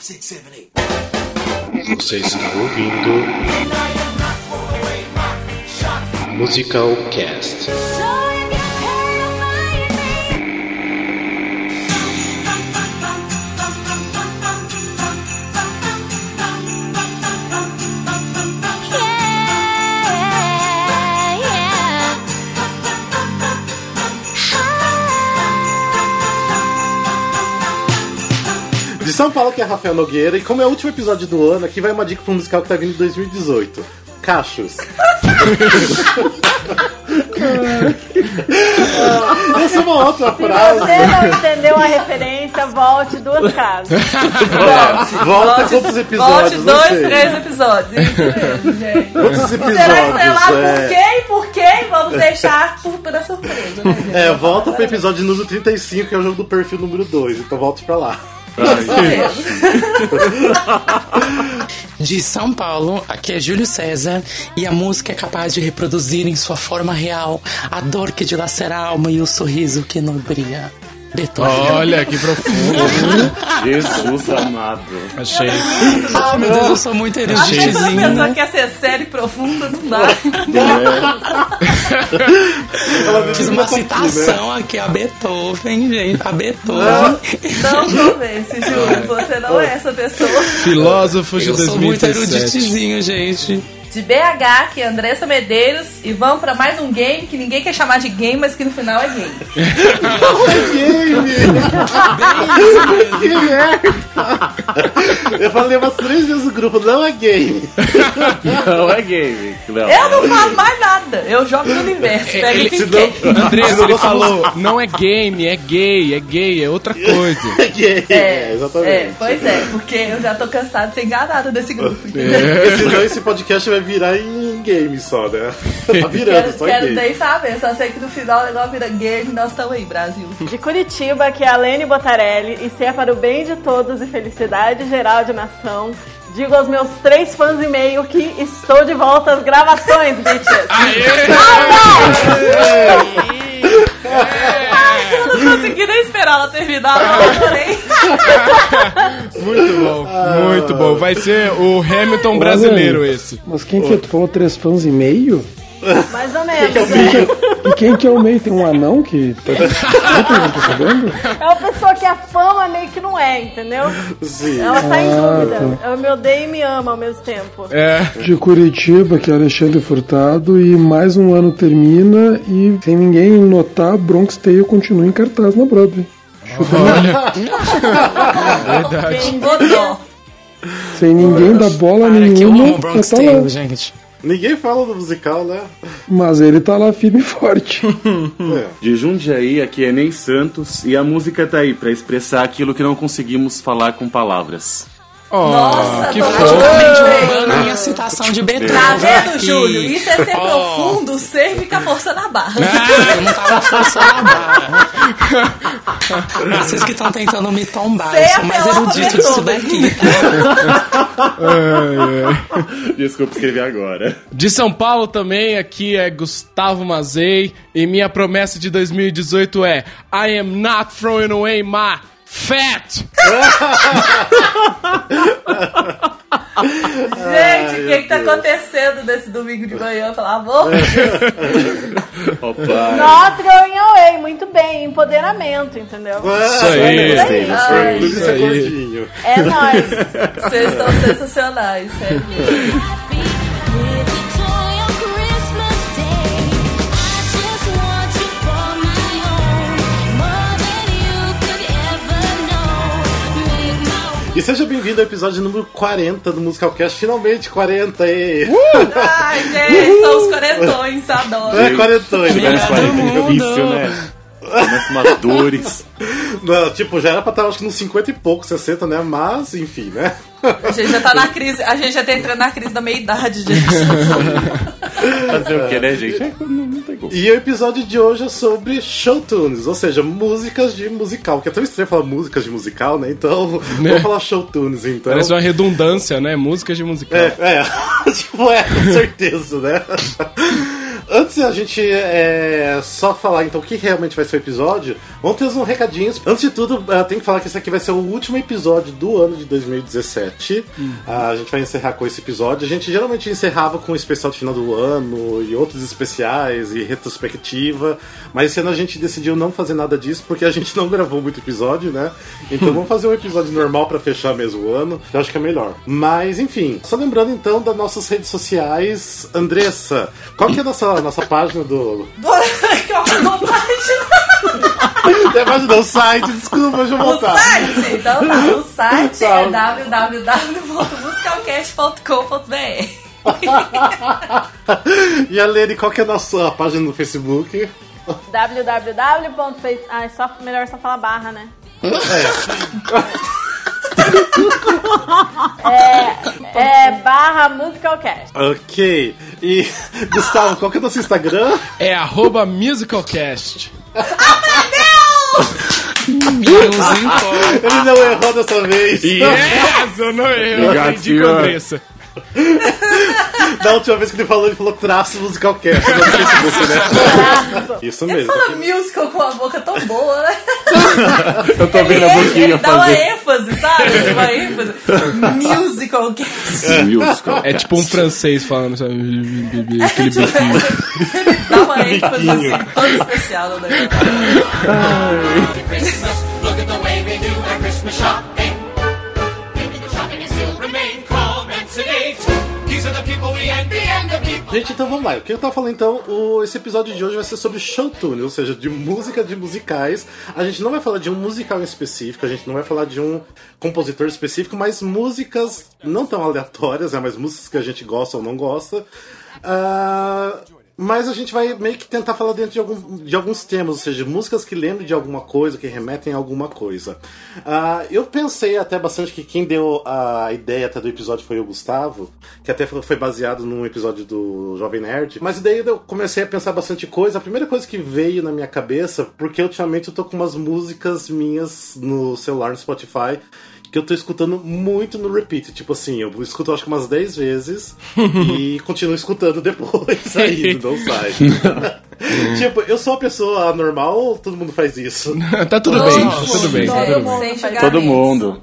Você está ouvindo Musical Cast. São Paulo, que é Rafael Nogueira, e como é o último episódio do ano, aqui vai uma dica para um musical que tá vindo em 2018. Cachos. Essa é uma outra Se frase. você não entendeu a referência, volte duas casas. Volta quantos episódios? Volte dois, três episódios. Isso mesmo, gente. Quantos episódios? Será que sei lá por é. quê e por quê? Vamos deixar por, pela surpresa, né, gente? É, volta pro episódio número 35, que é o jogo do perfil número 2. Então volte pra lá. De São Paulo, aqui é Júlio César e a música é capaz de reproduzir em sua forma real a dor que dilacera a alma e o sorriso que nubria. Olha, que profundo. Jesus amado. Achei. Ah, meu Deus, eu sou muito Até quando a eruditinho. pessoa né? quer ser séria e profunda, não dá. Fiz uma citação aqui a Beethoven, gente. A Beethoven. Não convence, Júlio. Você não é essa pessoa. Filósofo de Eu sou muito 2017. eruditizinho, gente. De BH, que é Andressa Medeiros. E vamos pra mais um game que ninguém quer chamar de game, mas que no final é game. Eu falei umas três vezes no grupo, não é game. Não é game, Léo. Eu não falo mais nada. Eu jogo no universo. Pega ele- quer. Andressa, ele falou, não é game, é gay, é gay, é outra coisa. É game. É, exatamente. É, pois é, porque eu já tô cansado de ser enganada desse grupo. Porque senão esse podcast vai virar em game só, né? Tá virando, Quero, só em quero game. nem saber, só sei que no final o negócio vira game nós estamos aí, Brasil. De Curitiba, que é a Lene Botarelli, e se é para o bem de todos e felicidade geral de nação, digo aos meus três fãs e meio que estou de volta às gravações, bitches. Eu não consegui nem esperar ela terminar, não, adorei. Muito bom, muito bom. Vai ser o Hamilton brasileiro esse. Mas quem que é? Tu falou três fãs e meio? Mais ou menos. E quem que é o meio? Tem um anão que. Tá... Não tô sabendo? É uma pessoa que a fama meio que não é, entendeu? Sim. Ela tá em Ah, dúvida. Ela me odeia e me ama ao mesmo tempo. É, De Curitiba, que é Alexandre Furtado, e mais um ano termina e sem ninguém notar, Bronx Tale continua em cartaz na Broadway. verdade. Quem botou? Sem ninguém dar bola Para que eu nenhuma, amo Bronx tá Tale, gente. Ninguém fala do musical, né? Mas ele tá lá firme e forte. É. De Jundiaí, aqui é Ney Santos, e a música tá aí pra expressar aquilo que não conseguimos falar com palavras. Oh, Nossa, que fofo. Totalmente Gostei. roubando a minha citação de Beethoven. Tá vendo. Júlio? Isso é ser Oh. profundo sem ficar forçando a barra. Ah, eu não tava forçando a barra. Vocês que estão tentando me tombar. Eu sou mais erudito disso daqui? Desculpa escrever agora. De São Paulo também, aqui é Gustavo Mazei. E minha promessa de 2018 é I am not throwing away my fat. Gente, o que que tá acontecendo nesse domingo de manhã, pelo amor? Opa. Not going away, muito bem, empoderamento, entendeu? Isso aí. Ai, Luiz isso é aí. É nóis. Vocês estão sensacionais, sério. E seja bem-vindo ao episódio número 40 do Musicalcast. Finalmente 40 aí. Ai, gente, são os quarentões, adoro. É, quarentões. Chegar nos né? 40 é difícil, né? Começa umas dores. Não, tipo, já era pra estar acho que nos 50 e pouco, 60, né? Mas, enfim, né? A gente já tá na crise, a gente já tá entrando na crise da meia-idade, gente. Fazer o que, né, gente? É, Não, não tem como. E o episódio de hoje é sobre show tunes, ou seja, músicas de musical. Que é tão estranho falar músicas de musical, né? Então, Né? vamos falar show tunes, então. Parece uma redundância, né? Músicas de musical. É, é, tipo, é, com certeza, né? Antes da gente é, só falar então o que realmente vai ser o episódio, vamos ter uns recadinhos. Antes de tudo, eu tenho que falar que esse aqui vai ser o último episódio do ano de 2017. Ah, a gente vai encerrar com esse episódio. A gente geralmente encerrava com o especial de final do ano e outros especiais e retrospectiva. Mas esse ano a gente decidiu não fazer nada disso porque a gente não gravou muito episódio, né? Então vamos fazer um episódio normal pra fechar mesmo o ano. Eu acho que é melhor. Mas enfim, só lembrando então das nossas redes sociais. Andressa, qual que é a nossa, nossa página do. que eu vou É a página do site, desculpa, deixa eu O voltar. site, então tá. O site Tá. é www.musicalcast.com.br. E a Lene, qual que é a nossa página no Facebook? www.face... Ah, é só, melhor só falar barra, né? É, é barra musicalcast. Ok. E, Gustavo, qual que é o nosso Instagram? É arroba musicalcast. Musical. Ele não errou dessa vez. Yes, eu não eu Obrigado, Andressa. Da última vez que ele falou, ele falou traço musical cast no Facebook, né? Isso Ele mesmo. fala musical com a boca tão boa, né? Eu tô vendo a ele, boquinha ele dá uma ênfase, sabe? Uma ênfase. Musical cast. Musical. É tipo um francês falando, sabe? Aquele biquinho. Ele dá uma ênfase assim, toda especial no negócio. Christmas. Gente, então vamos lá. O que eu tava falando então, o- esse episódio de hoje vai ser sobre showtune, ou seja, de música de musicais. A gente não vai falar de um musical em específico, a gente não vai falar de um compositor específico, mas músicas não tão aleatórias, né, mas músicas que a gente gosta ou não gosta. Ah, mas a gente vai meio que tentar falar dentro de, algum- de alguns temas, ou seja, músicas que lembrem de alguma coisa, que remetem a alguma coisa. Ah, eu pensei até bastante que quem deu a ideia até do episódio foi o Gustavo, que até foi baseado num episódio do Jovem Nerd. Mas daí eu comecei a pensar bastante coisa. A primeira coisa que veio na minha cabeça, porque ultimamente eu tô com umas músicas minhas no celular, no Spotify, que eu tô escutando muito no repeat. Tipo assim, eu escuto acho que umas 10 vezes e continuo escutando depois aí, não sai. tipo, eu sou uma pessoa normal, todo mundo faz isso. Tá tudo bem, tá tudo bem. Todo tá tudo bem. mundo faz julgar. Todo mundo.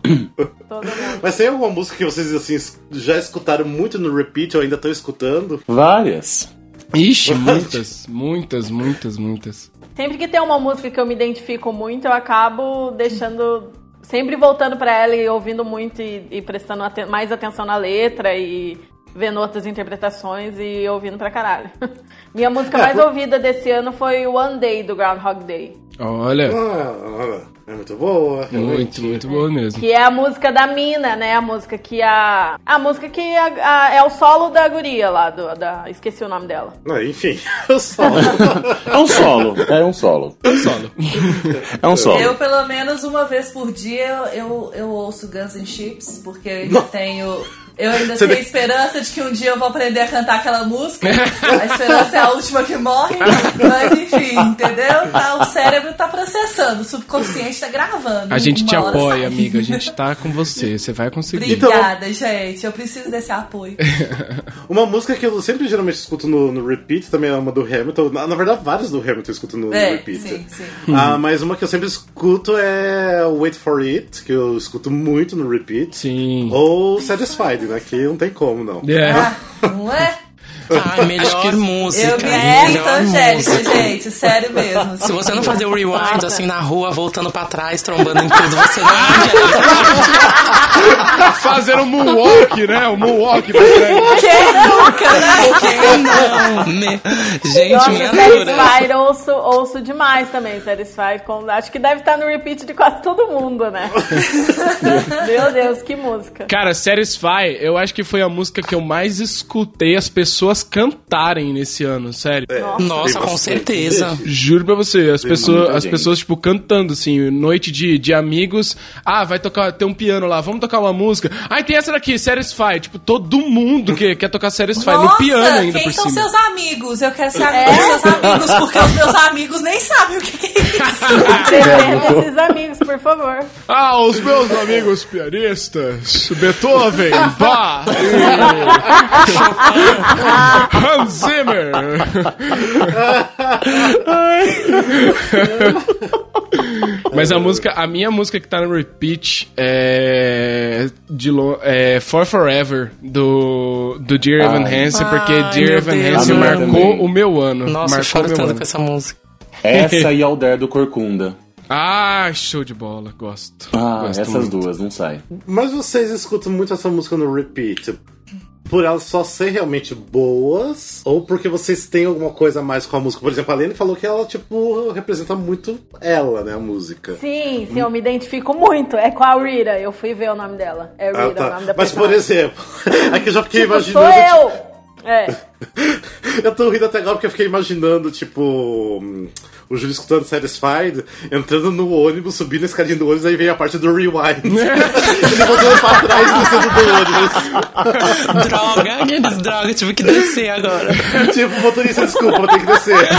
Todo mundo. Mas tem alguma música que vocês assim já escutaram muito no repeat ou ainda estão escutando? Várias. Ixi, muitas, muitas, muitas, muitas. Sempre que tem uma música que eu me identifico muito, eu acabo deixando. Sempre voltando pra ela e ouvindo muito e, e prestando aten- mais atenção na letra e vendo outras interpretações e ouvindo pra caralho. Minha música É, mais ouvida desse ano foi One Day do Groundhog Day. Olha, Ah, é muito boa. muito, realmente. muito boa mesmo. Que é a música da Mina, né? A música que a. A música que a- a- é o solo da guria lá, do, da. Esqueci o nome dela. Ah, enfim, eu só. É um solo. É um solo. Solo. É um solo. Eu, pelo menos uma vez por dia, eu, eu ouço Guns N' Chips, porque eu ainda tenho. Eu ainda Você tenho tem- esperança de que um dia eu vou aprender a cantar aquela música. A esperança é a última que morre. Mas enfim, entendeu? Tá, o cérebro tá processando, o subconsciente tá gravando. A gente te Uma apoia, sai. amiga. A gente tá com você. Você vai conseguir. Então- Obrigada, gente. Eu preciso desse apoio. Uma música que eu sempre geralmente escuto no, no repeat também é uma do Hamilton. Na, na verdade, várias do Hamilton eu escuto no, no É, repeat. sim, sim. Ah, mas uma que eu sempre escuto é Wait for It, que eu escuto muito no repeat. Sim. Ou Satisfied, né? Que não tem como, não. É. Ah, não é? Ai, melhor música. Eu me sinto melhor angélica, música. gente. Sério mesmo. Se você não fazer o rewind assim na rua, voltando pra trás, trombando em tudo, você não é angélica. Fazendo um moonwalk, né? O moonwalk pra trás. Quem nunca, né? Quem não? né? Gente, Nossa, minha. Satisfied ouço, ouço demais também, Satisfied. Com, acho que deve estar no repeat de quase todo mundo, né? Meu Deus, que música. Cara, Satisfy, eu acho que foi a música que eu mais escutei as pessoas cantarem nesse ano, sério. Nossa, Tem com bastante. certeza. Juro pra você, as pessoas, muita as pessoas, tipo, cantando, assim, noite de, de amigos. Ah, vai tocar, tem um piano lá, vamos tocar uma música. Ah, tem essa daqui, Satisfy. Tipo, todo mundo que quer tocar Satisfy. faz no Nossa, piano ainda quem por são cima. seus amigos? Eu quero ser amigo dos seus amigos, porque os meus amigos nem sabem o que, é isso. Apresenta esses amigos, por favor. Ah, os meus amigos pianistas, Beethoven, Bach e Hans Zimmer. Mas a música, a minha música que tá no repeat é de é For Forever do do Dear Evan Hansen, porque Ai, Dear Evan Hansen eu marcou também. o meu ano. Nossa, eu marcou choro o meu tanto ano. com essa música. Essa e Alder do Corcunda. Ah, show de bola, gosto. Ah, gosto essas muito. duas, não sai. Mas vocês escutam muito essa música no repeat por elas só serem realmente boas ou porque vocês têm alguma coisa a mais com a música? Por exemplo, a Lene falou que ela, tipo, representa muito ela, né, a música. Sim, sim, eu me identifico muito. É com a Rita. Eu fui ver o nome dela. É Rita Ah, o tá. nome da Mas, por exemplo, aqui eu já fiquei Tipo, imaginando. sou tipo, eu! É. Eu tô rindo até agora porque eu fiquei imaginando, tipo, hum, o Júlio escutando Satisfied, entrando no ônibus, subindo a escadinha do ônibus, aí vem a parte do rewind. Ele voltando pra trás, descendo do ônibus. Droga, aqueles droga, tive que descer agora. tipo, motorista, desculpa, vou ter que descer.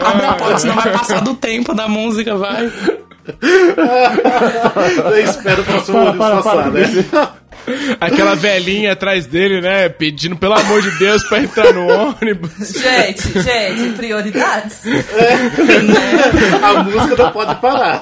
Abre a porta, senão vai passar do tempo da música, vai. Eu espero o próximo ônibus passar, né? Aquela velhinha atrás dele, né? Pedindo pelo amor de Deus pra entrar no ônibus. Gente, gente, prioridades. A música não pode parar.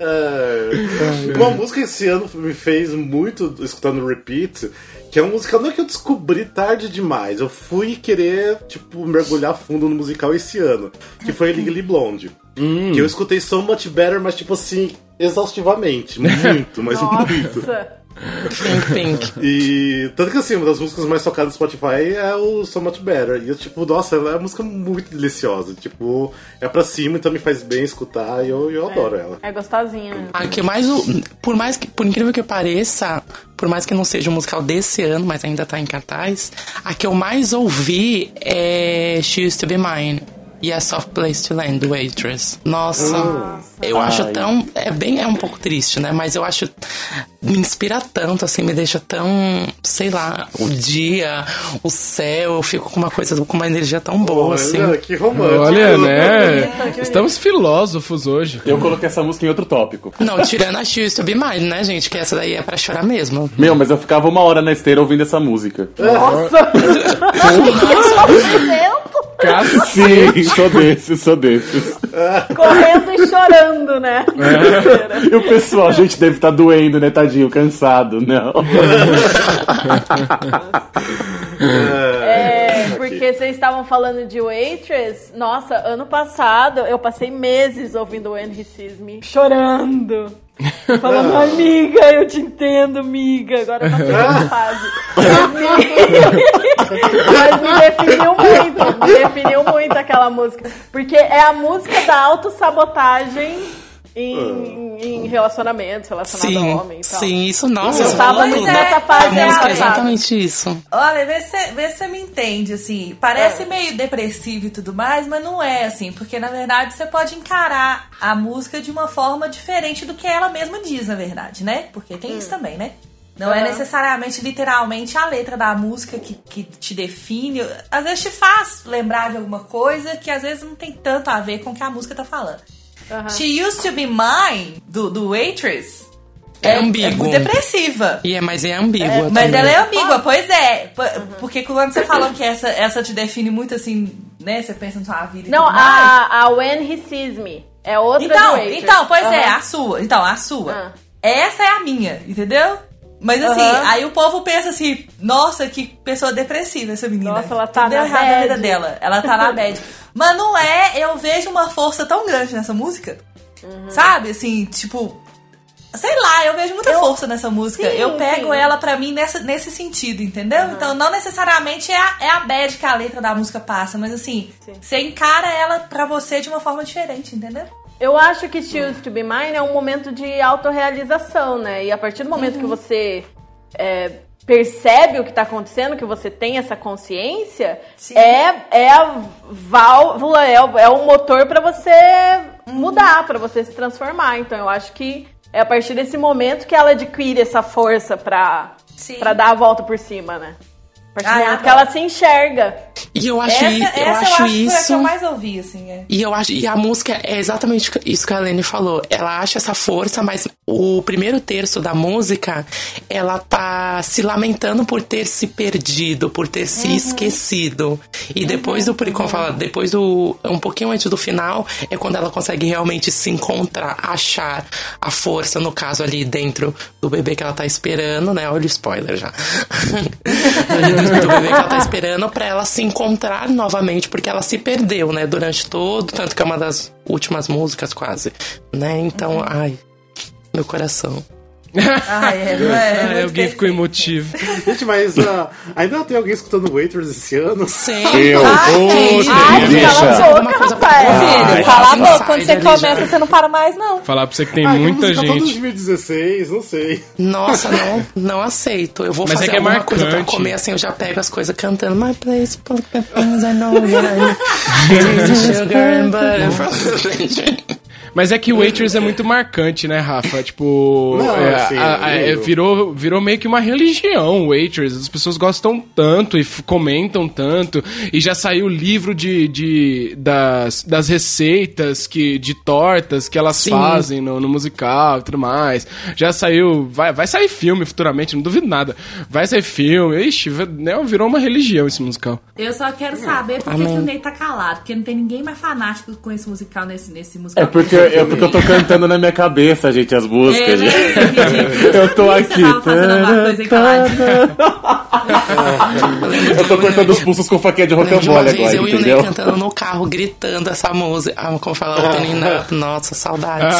É, uma música esse ano me fez muito escutando repeat, que é uma música não é que eu descobri tarde demais. Eu fui querer, tipo, mergulhar fundo no musical esse ano, que foi Legally Blonde. Que eu escutei So Much Better, mas tipo assim, exaustivamente. Muito, mas muito. Nossa. Pink, pink. E tanto que assim, uma das músicas mais tocadas do Spotify é o So Much Better. E eu, tipo, nossa, ela é uma música muito deliciosa. Tipo, é pra cima, então me faz bem escutar e eu, eu adoro ela. É gostosinha. mesmo. A que mais o. Por mais que. Por incrível que pareça, por mais que não seja um musical desse ano, mas ainda tá em cartaz, a que eu mais ouvi é She Used to Be Mine. E a Soft Place to Land, do Waitress. Nossa, eu acho Ai. tão. É bem. É um pouco triste, né? Mas eu acho. Me inspira tanto, assim, me deixa tão. Sei lá, o dia, o céu, eu fico com uma coisa, com uma energia tão boa, assim. Olha, que romântico. Olha, né? que Estamos filósofos hoje. Eu coloquei essa música em outro tópico. Não, tirando a Used to Be Mine, né, gente? Que essa daí é pra chorar mesmo. Meu, mas eu ficava uma hora na esteira ouvindo essa música. Nossa! Sofrimento! Sim, sou desses, sou desses. Correndo e chorando, né? E o pessoal, a gente deve estar doendo, né, tadinho, cansado, não. É, porque vocês estavam falando de Waitress. Nossa, ano passado eu passei meses ouvindo o Henry Sisme chorando. Falando, amiga, eu te entendo, amiga. Agora eu passei essa fase. Mas me definiu muito, me definiu muito aquela música. Porque é a música da autossabotagem em, em relacionamentos, relacionado a homem e tal. sim, isso, nossa, Eu isso tava muito tudo. nessa A fase música é exatamente isso. Olha, vê se, vê se você me entende, assim. Parece meio depressivo e tudo mais, mas não é, assim. Porque, na verdade, você pode encarar a música de uma forma diferente do que ela mesma diz, na verdade, né? Porque tem isso também, né? Não é Aham. necessariamente, literalmente, a letra da música que, que te define. Às vezes te faz lembrar de alguma coisa que às vezes não tem tanto a ver com o que a música tá falando. She Used to Be Mine, do, do Waitress, É é ambíguo. muito depressiva. E é, mas é ambígua Mas também. ela é ambígua, pois é. P- Porque quando você falou que essa, essa te define muito assim, né? Você pensa na sua vida e Não, a, a When He Sees Me. É outra Então, então, pois é, a sua. Então, a sua. Ah. Essa é a minha, entendeu? Mas assim, Aham. aí o povo pensa assim, nossa, que pessoa depressiva essa menina. Nossa, ela tá Tudo deu na errado na vida bad. dela. Ela tá na bad. Mas não é, eu vejo uma força tão grande nessa música. Uhum. Sabe? Assim, tipo. Sei lá, eu vejo muita força nessa música. Sim, eu pego sim. Uhum. ela pra mim nessa, nesse sentido, entendeu? Então, não necessariamente é a, é a bad que a letra da música passa, mas assim, Sim. você encara ela pra você de uma forma diferente, entendeu? Eu acho que Choose to Be Mine é um momento de autorrealização, né? E a partir do momento que você é, percebe o que tá acontecendo, que você tem essa consciência, Sim. é, é a válvula, é, o- é o motor pra você mudar, pra você se transformar. Então eu acho que é a partir desse momento que ela adquire essa força pra dar a volta por cima, né? A partir Ah, do eu momento que adoro. ela se enxerga. E eu acho, essa i- essa eu eu acho acho que foi a que isso. eu mais ouvi, assim, é. E eu acho, e a música é exatamente isso que a Lene falou. Ela acha essa força, mas o primeiro terço da música, ela tá se lamentando por ter se perdido, por ter se esquecido. E depois do, como fala, depois do, um pouquinho antes do final, é quando ela consegue realmente se encontrar, achar a força, no caso ali dentro do bebê que ela tá esperando, né? Olha o spoiler já. do bebê que ela tá esperando pra ela se encontrar novamente, porque ela se perdeu, né, durante todo, tanto que é uma das últimas músicas quase, né? Então, ai, meu coração. Ah, é, não é, Ah, muito alguém ficou emotivo. Gente, mas ah, ainda tem alguém escutando Waiters esse ano? Sim. Eu. Ai, deixa. cala a boca, rapaz. Ai, cala a boca. Quando você começa, você não para mais, não. Falar pra você que tem Ah, que muita gente. 2016, não sei. Nossa, não, não aceito. Eu vou Mas é fazer que é alguma coisa pra comer assim, eu já pego as coisas cantando. My place, full of things I know. Sugar and butter. Mas é que o Waitress é muito marcante, né, Rafa? Tipo, Não, é, assim, a- a- é, virou, virou meio que uma religião, o Waitress. As pessoas gostam tanto e comentam tanto. E já saiu o livro de, de, das, das receitas que, de tortas que elas Sim. fazem no, no musical e tudo mais. Já saiu. Vai, vai sair filme futuramente, não duvido nada. Vai sair filme. Ixi, né, virou uma religião esse musical. Eu só quero saber por que, que o Ney tá calado. Porque não tem ninguém mais fanático com esse musical nesse, nesse musical. É porque, é porque eu tô cantando na minha cabeça, gente, as músicas. É, né? gente. Eu tô aqui. Eu tô cortando os pulsos com faquinha de rocambole agora, eu e o Ney entendeu? cantando no carro, gritando essa música. Ah, como falar, opening up. Nossa, saudades.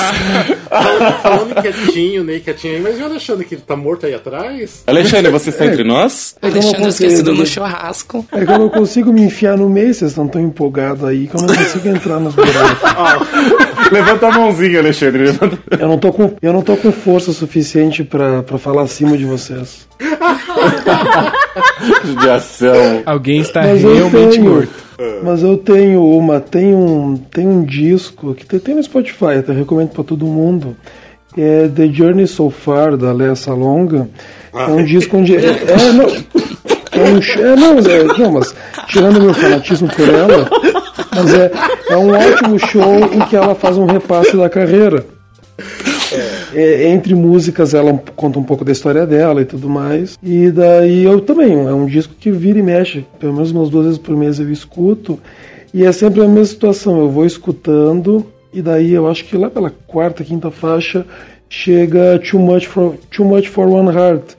Falando quietinho, Ney quietinho aí, mas e o Alexandre que tá morto aí atrás? Alexandre, você está entre nós? É eu não Alexandre esquecido no né? churrasco. É que eu não consigo me enfiar no meio, vocês estão tão empolgados aí que eu não consigo entrar nos buracos. Levanta a mãozinha, Alexandre. Levanta... Eu não tô com, eu não tô com força suficiente pra, pra falar acima de vocês. de ação. Alguém está Mas realmente tenho, morto. mas eu tenho uma, tem um, tem um disco que tem, tem no Spotify, até recomendo pra todo mundo. É The Journey So Far da Lea Salonga. É um disco onde é, é, não, é um, é, não, mas é, não, mas tirando meu fanatismo por ela, mas é, é um ótimo show em que ela faz um repasse da carreira. É, entre músicas ela conta um pouco da história dela e tudo mais. E daí eu também, é um disco que vira e mexe, pelo menos umas duas vezes por mês eu escuto. E é sempre a mesma situação, eu vou escutando e daí eu acho que lá pela quarta, quinta faixa chega Too Much for, Too Much for One Heart,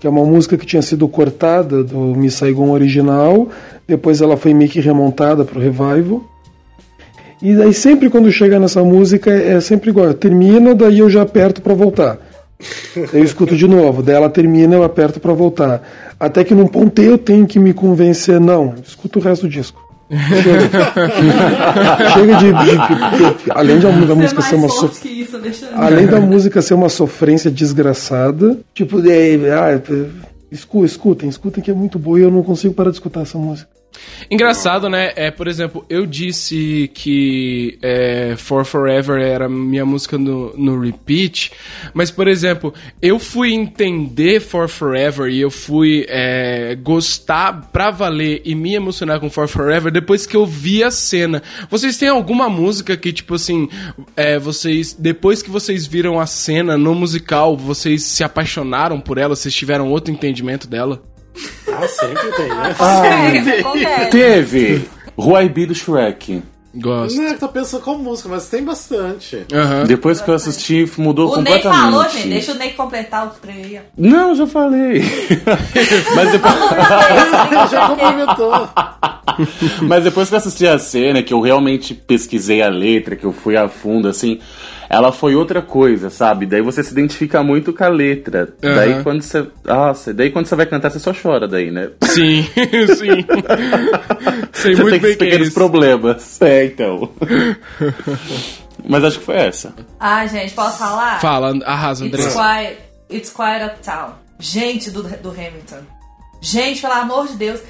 que é uma música que tinha sido cortada do Miss Saigon original, depois ela foi meio que remontada pro revival. E daí sempre quando chega nessa música é sempre igual, termina, daí eu já aperto pra voltar. Eu escuto de novo, daí ela termina, eu aperto pra voltar. Até que num ponto eu tenho que me convencer, não, escuta o resto do disco. Chega, Chega de, de- de- Além de a, da música ser uma so- isso. Além da música ser uma sofrência desgraçada, tipo, é, ah, escu- escutem, escutem que é muito boa e eu não consigo parar de escutar essa música. Engraçado, né? É, por exemplo, eu disse que é, For Forever era minha música no, no repeat, mas, por exemplo, eu fui entender For Forever e eu fui é, gostar pra valer e me emocionar com For Forever depois que eu vi a cena. Vocês têm alguma música que, tipo assim, é, vocês, depois que vocês viram a cena no musical, vocês se apaixonaram por ela, vocês tiveram outro entendimento dela? Ah, sempre tem, né? Acontece. Teve Ruaibi do Shrek. Gosto. Não é que tô pensando qual música, mas tem bastante. Aham. Depois que eu assisti, mudou O Ney completamente. falou, gente. Deixa o Ney completar o trem aí. ó. Não, já falei. Mas depois... Já complementou. Mas depois que eu assisti a cena, que eu realmente pesquisei a letra, que eu fui a fundo, assim, ela foi outra coisa, sabe? Daí você se identifica muito com a letra. Daí Aham. quando você. Nossa, daí quando você vai cantar, você só chora daí, né? Sim, sim. Sei você muito tem bem esses que é pequenos isso. problemas. É, então. Mas acho que foi essa. Ah, gente, posso falar? Fala, arrasa, André. It's quiet, it's quiet uptown. Gente do, do Hamilton. Gente, pelo amor de Deus.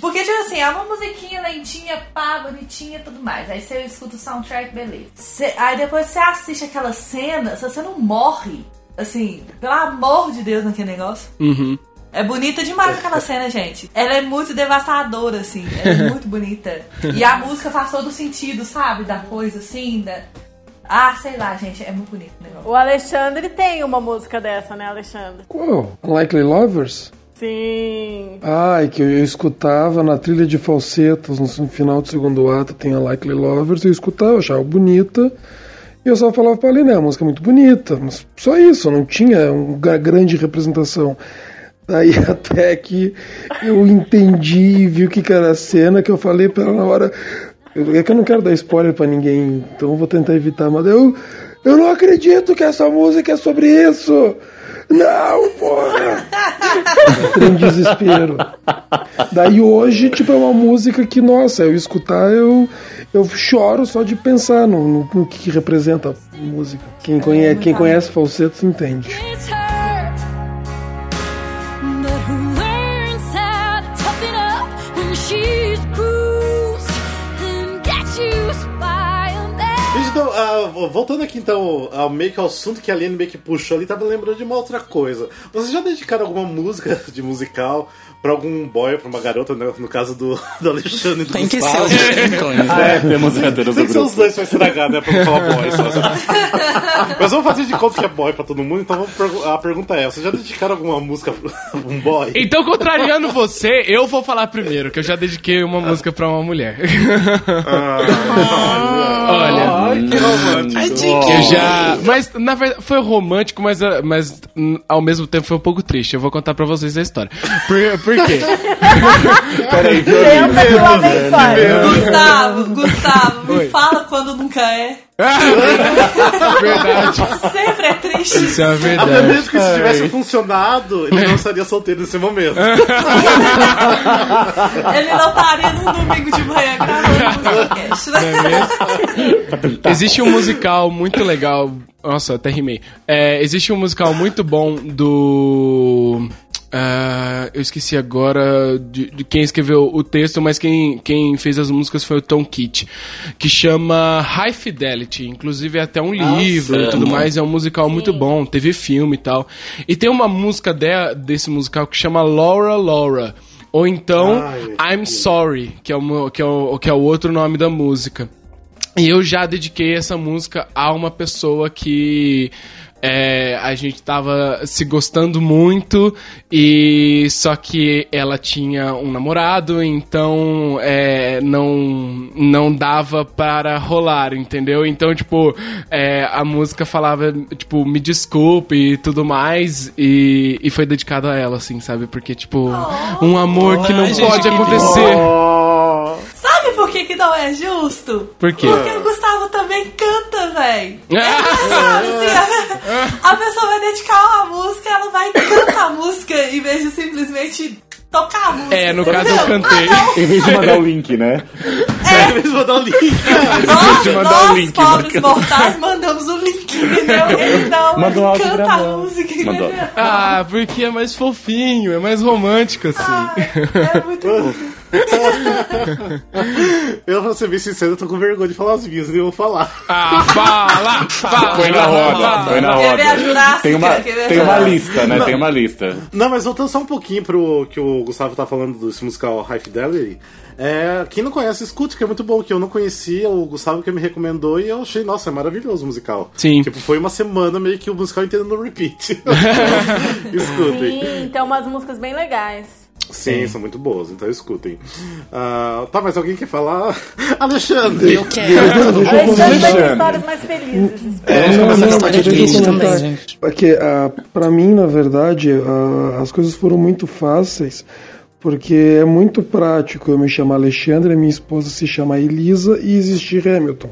Porque, tipo assim, é uma musiquinha lentinha, pá, bonitinha e tudo mais. Aí você escuta o soundtrack, beleza. Cê- aí depois você assiste aquela cena, se você não morre, assim, pelo amor de Deus naquele negócio. Uhum. É bonita demais aquela cena, gente. Ela é muito devastadora, assim. Ela é muito bonita. E a música faz todo o sentido, sabe? Da coisa, assim, da... Ah, sei lá, gente. É muito bonito o negócio. O Alexandre tem uma música dessa, né, Alexandre? Qual? Unlikely Lovers? Sim. Ai, que eu, escutava na trilha de falsetas no final do segundo ato, tem a Likely Lovers, eu escutava, eu achava bonita. E eu só falava pra ele, né, a música é muito bonita, mas só isso, não tinha uma grande representação. Daí até que eu entendi, vi o que era a cena, que eu falei pra ela na hora. É que eu não quero dar spoiler pra ninguém, então eu vou tentar evitar, mas eu. Eu não acredito que essa música é sobre isso! Não, porra! Entrei em desespero. Daí hoje, tipo, é uma música que, nossa, eu escutar, eu, eu choro só de pensar no, no, no que representa a música. Quem conhece, quem conhece falsetos entende. Ah, voltando aqui então ao meio que ao assunto que a Aline meio que puxou ali, tava lembrando de uma outra coisa. Vocês já dedicaram alguma música de musical pra algum boy, pra uma garota, né? no caso do, do Alexandre e do Tem que ser Gustavo? os dois, Antônio. É, temos héteros Tem que ser os dois pra estragar, né? Pra não falar boy. Só. Mas vamos fazer de conta que é boy pra todo mundo, então pergu- a pergunta é: vocês já dedicaram alguma música pra um boy? Então, contrariando você, eu vou falar primeiro, que eu já dediquei uma música pra uma mulher. Olha, Ai, que romântico. eu já. Mas, na verdade, foi romântico, mas, ah, mas hum, ao mesmo tempo foi um pouco triste. Eu vou contar pra vocês a história. Por, por quê? Peraí, Pensa que lá vem. Gustavo, Gustavo, Oi. me fala quando nunca é. verdade. Sempre é triste. Isso é uma Até verdade. mesmo que se tivesse funcionado, ele não estaria solteiro nesse momento. Ele não estaria num domingo de manhã gravando um podcast, né? Existe um musical muito legal. Nossa, até rimei. É, existe um musical muito bom do. Ah, eu esqueci agora de, de quem escreveu o texto, mas quem, quem fez as músicas foi o Tom Kitt, que chama High Fidelity. Inclusive é até um livro e tudo mais. É um musical muito bom, teve filme e tal. E tem uma música de- desse musical que chama Laura Laura. Ou então Ai, I'm Sorry, que é, o, que, é o, que é o outro nome da música. E eu já dediquei essa música a uma pessoa que é, a gente tava se gostando muito e só que ela tinha um namorado, então é, não não dava para rolar, entendeu? Então tipo é, a música falava tipo me desculpe e tudo mais e, e foi dedicado a ela, assim, sabe? Porque tipo um amor que não Ai, pode que acontecer. Sabe por que, que não é justo? Por quê? Porque o Gustavo também canta, véi. É assim, a, pessoa vai dedicar uma música, ela vai cantar a música em vez de simplesmente tocar a música. É, no caso eu entendeu? cantei. Em vez de mandar o link, né? Em vez de mandar o link. Nós, mandar nós o link, pobres mortais, mandamos o link, entendeu? Ele não, ele canta a música, Mandou. entendeu? Ah, porque é mais fofinho, é mais romântico, assim. Ah, é muito bom. Eu, pra ser bem sincero, eu tô com vergonha de falar as minhas, nem vou falar. Ah, fala! fala Põe na roda, põe na roda. Tem uma, Quer ver a tem uma lista, né? Tem uma lista. Não, mas voltando só um pouquinho pro que o Gustavo tá falando desse musical High Fidelity. É, quem não conhece, escute, que é muito bom, que eu não conhecia, o Gustavo que me recomendou e eu achei, nossa, é maravilhoso o musical. Sim. Tipo, foi uma semana meio que o musical inteiro no repeat. Escutem. Sim, tem umas músicas bem legais. Sim, são muito boas, então escutem. Ah, tá, mas alguém quer falar? Alexandre! Eu quero. Alexandre tem histórias mais felizes. É, Não, não, história deixa eu triste comentar. também, gente. Porque ah, pra mim, na verdade, ah, as coisas foram muito fáceis, porque é muito prático eu me chamar Alexandre, a minha esposa se chama Elisa e existir Hamilton.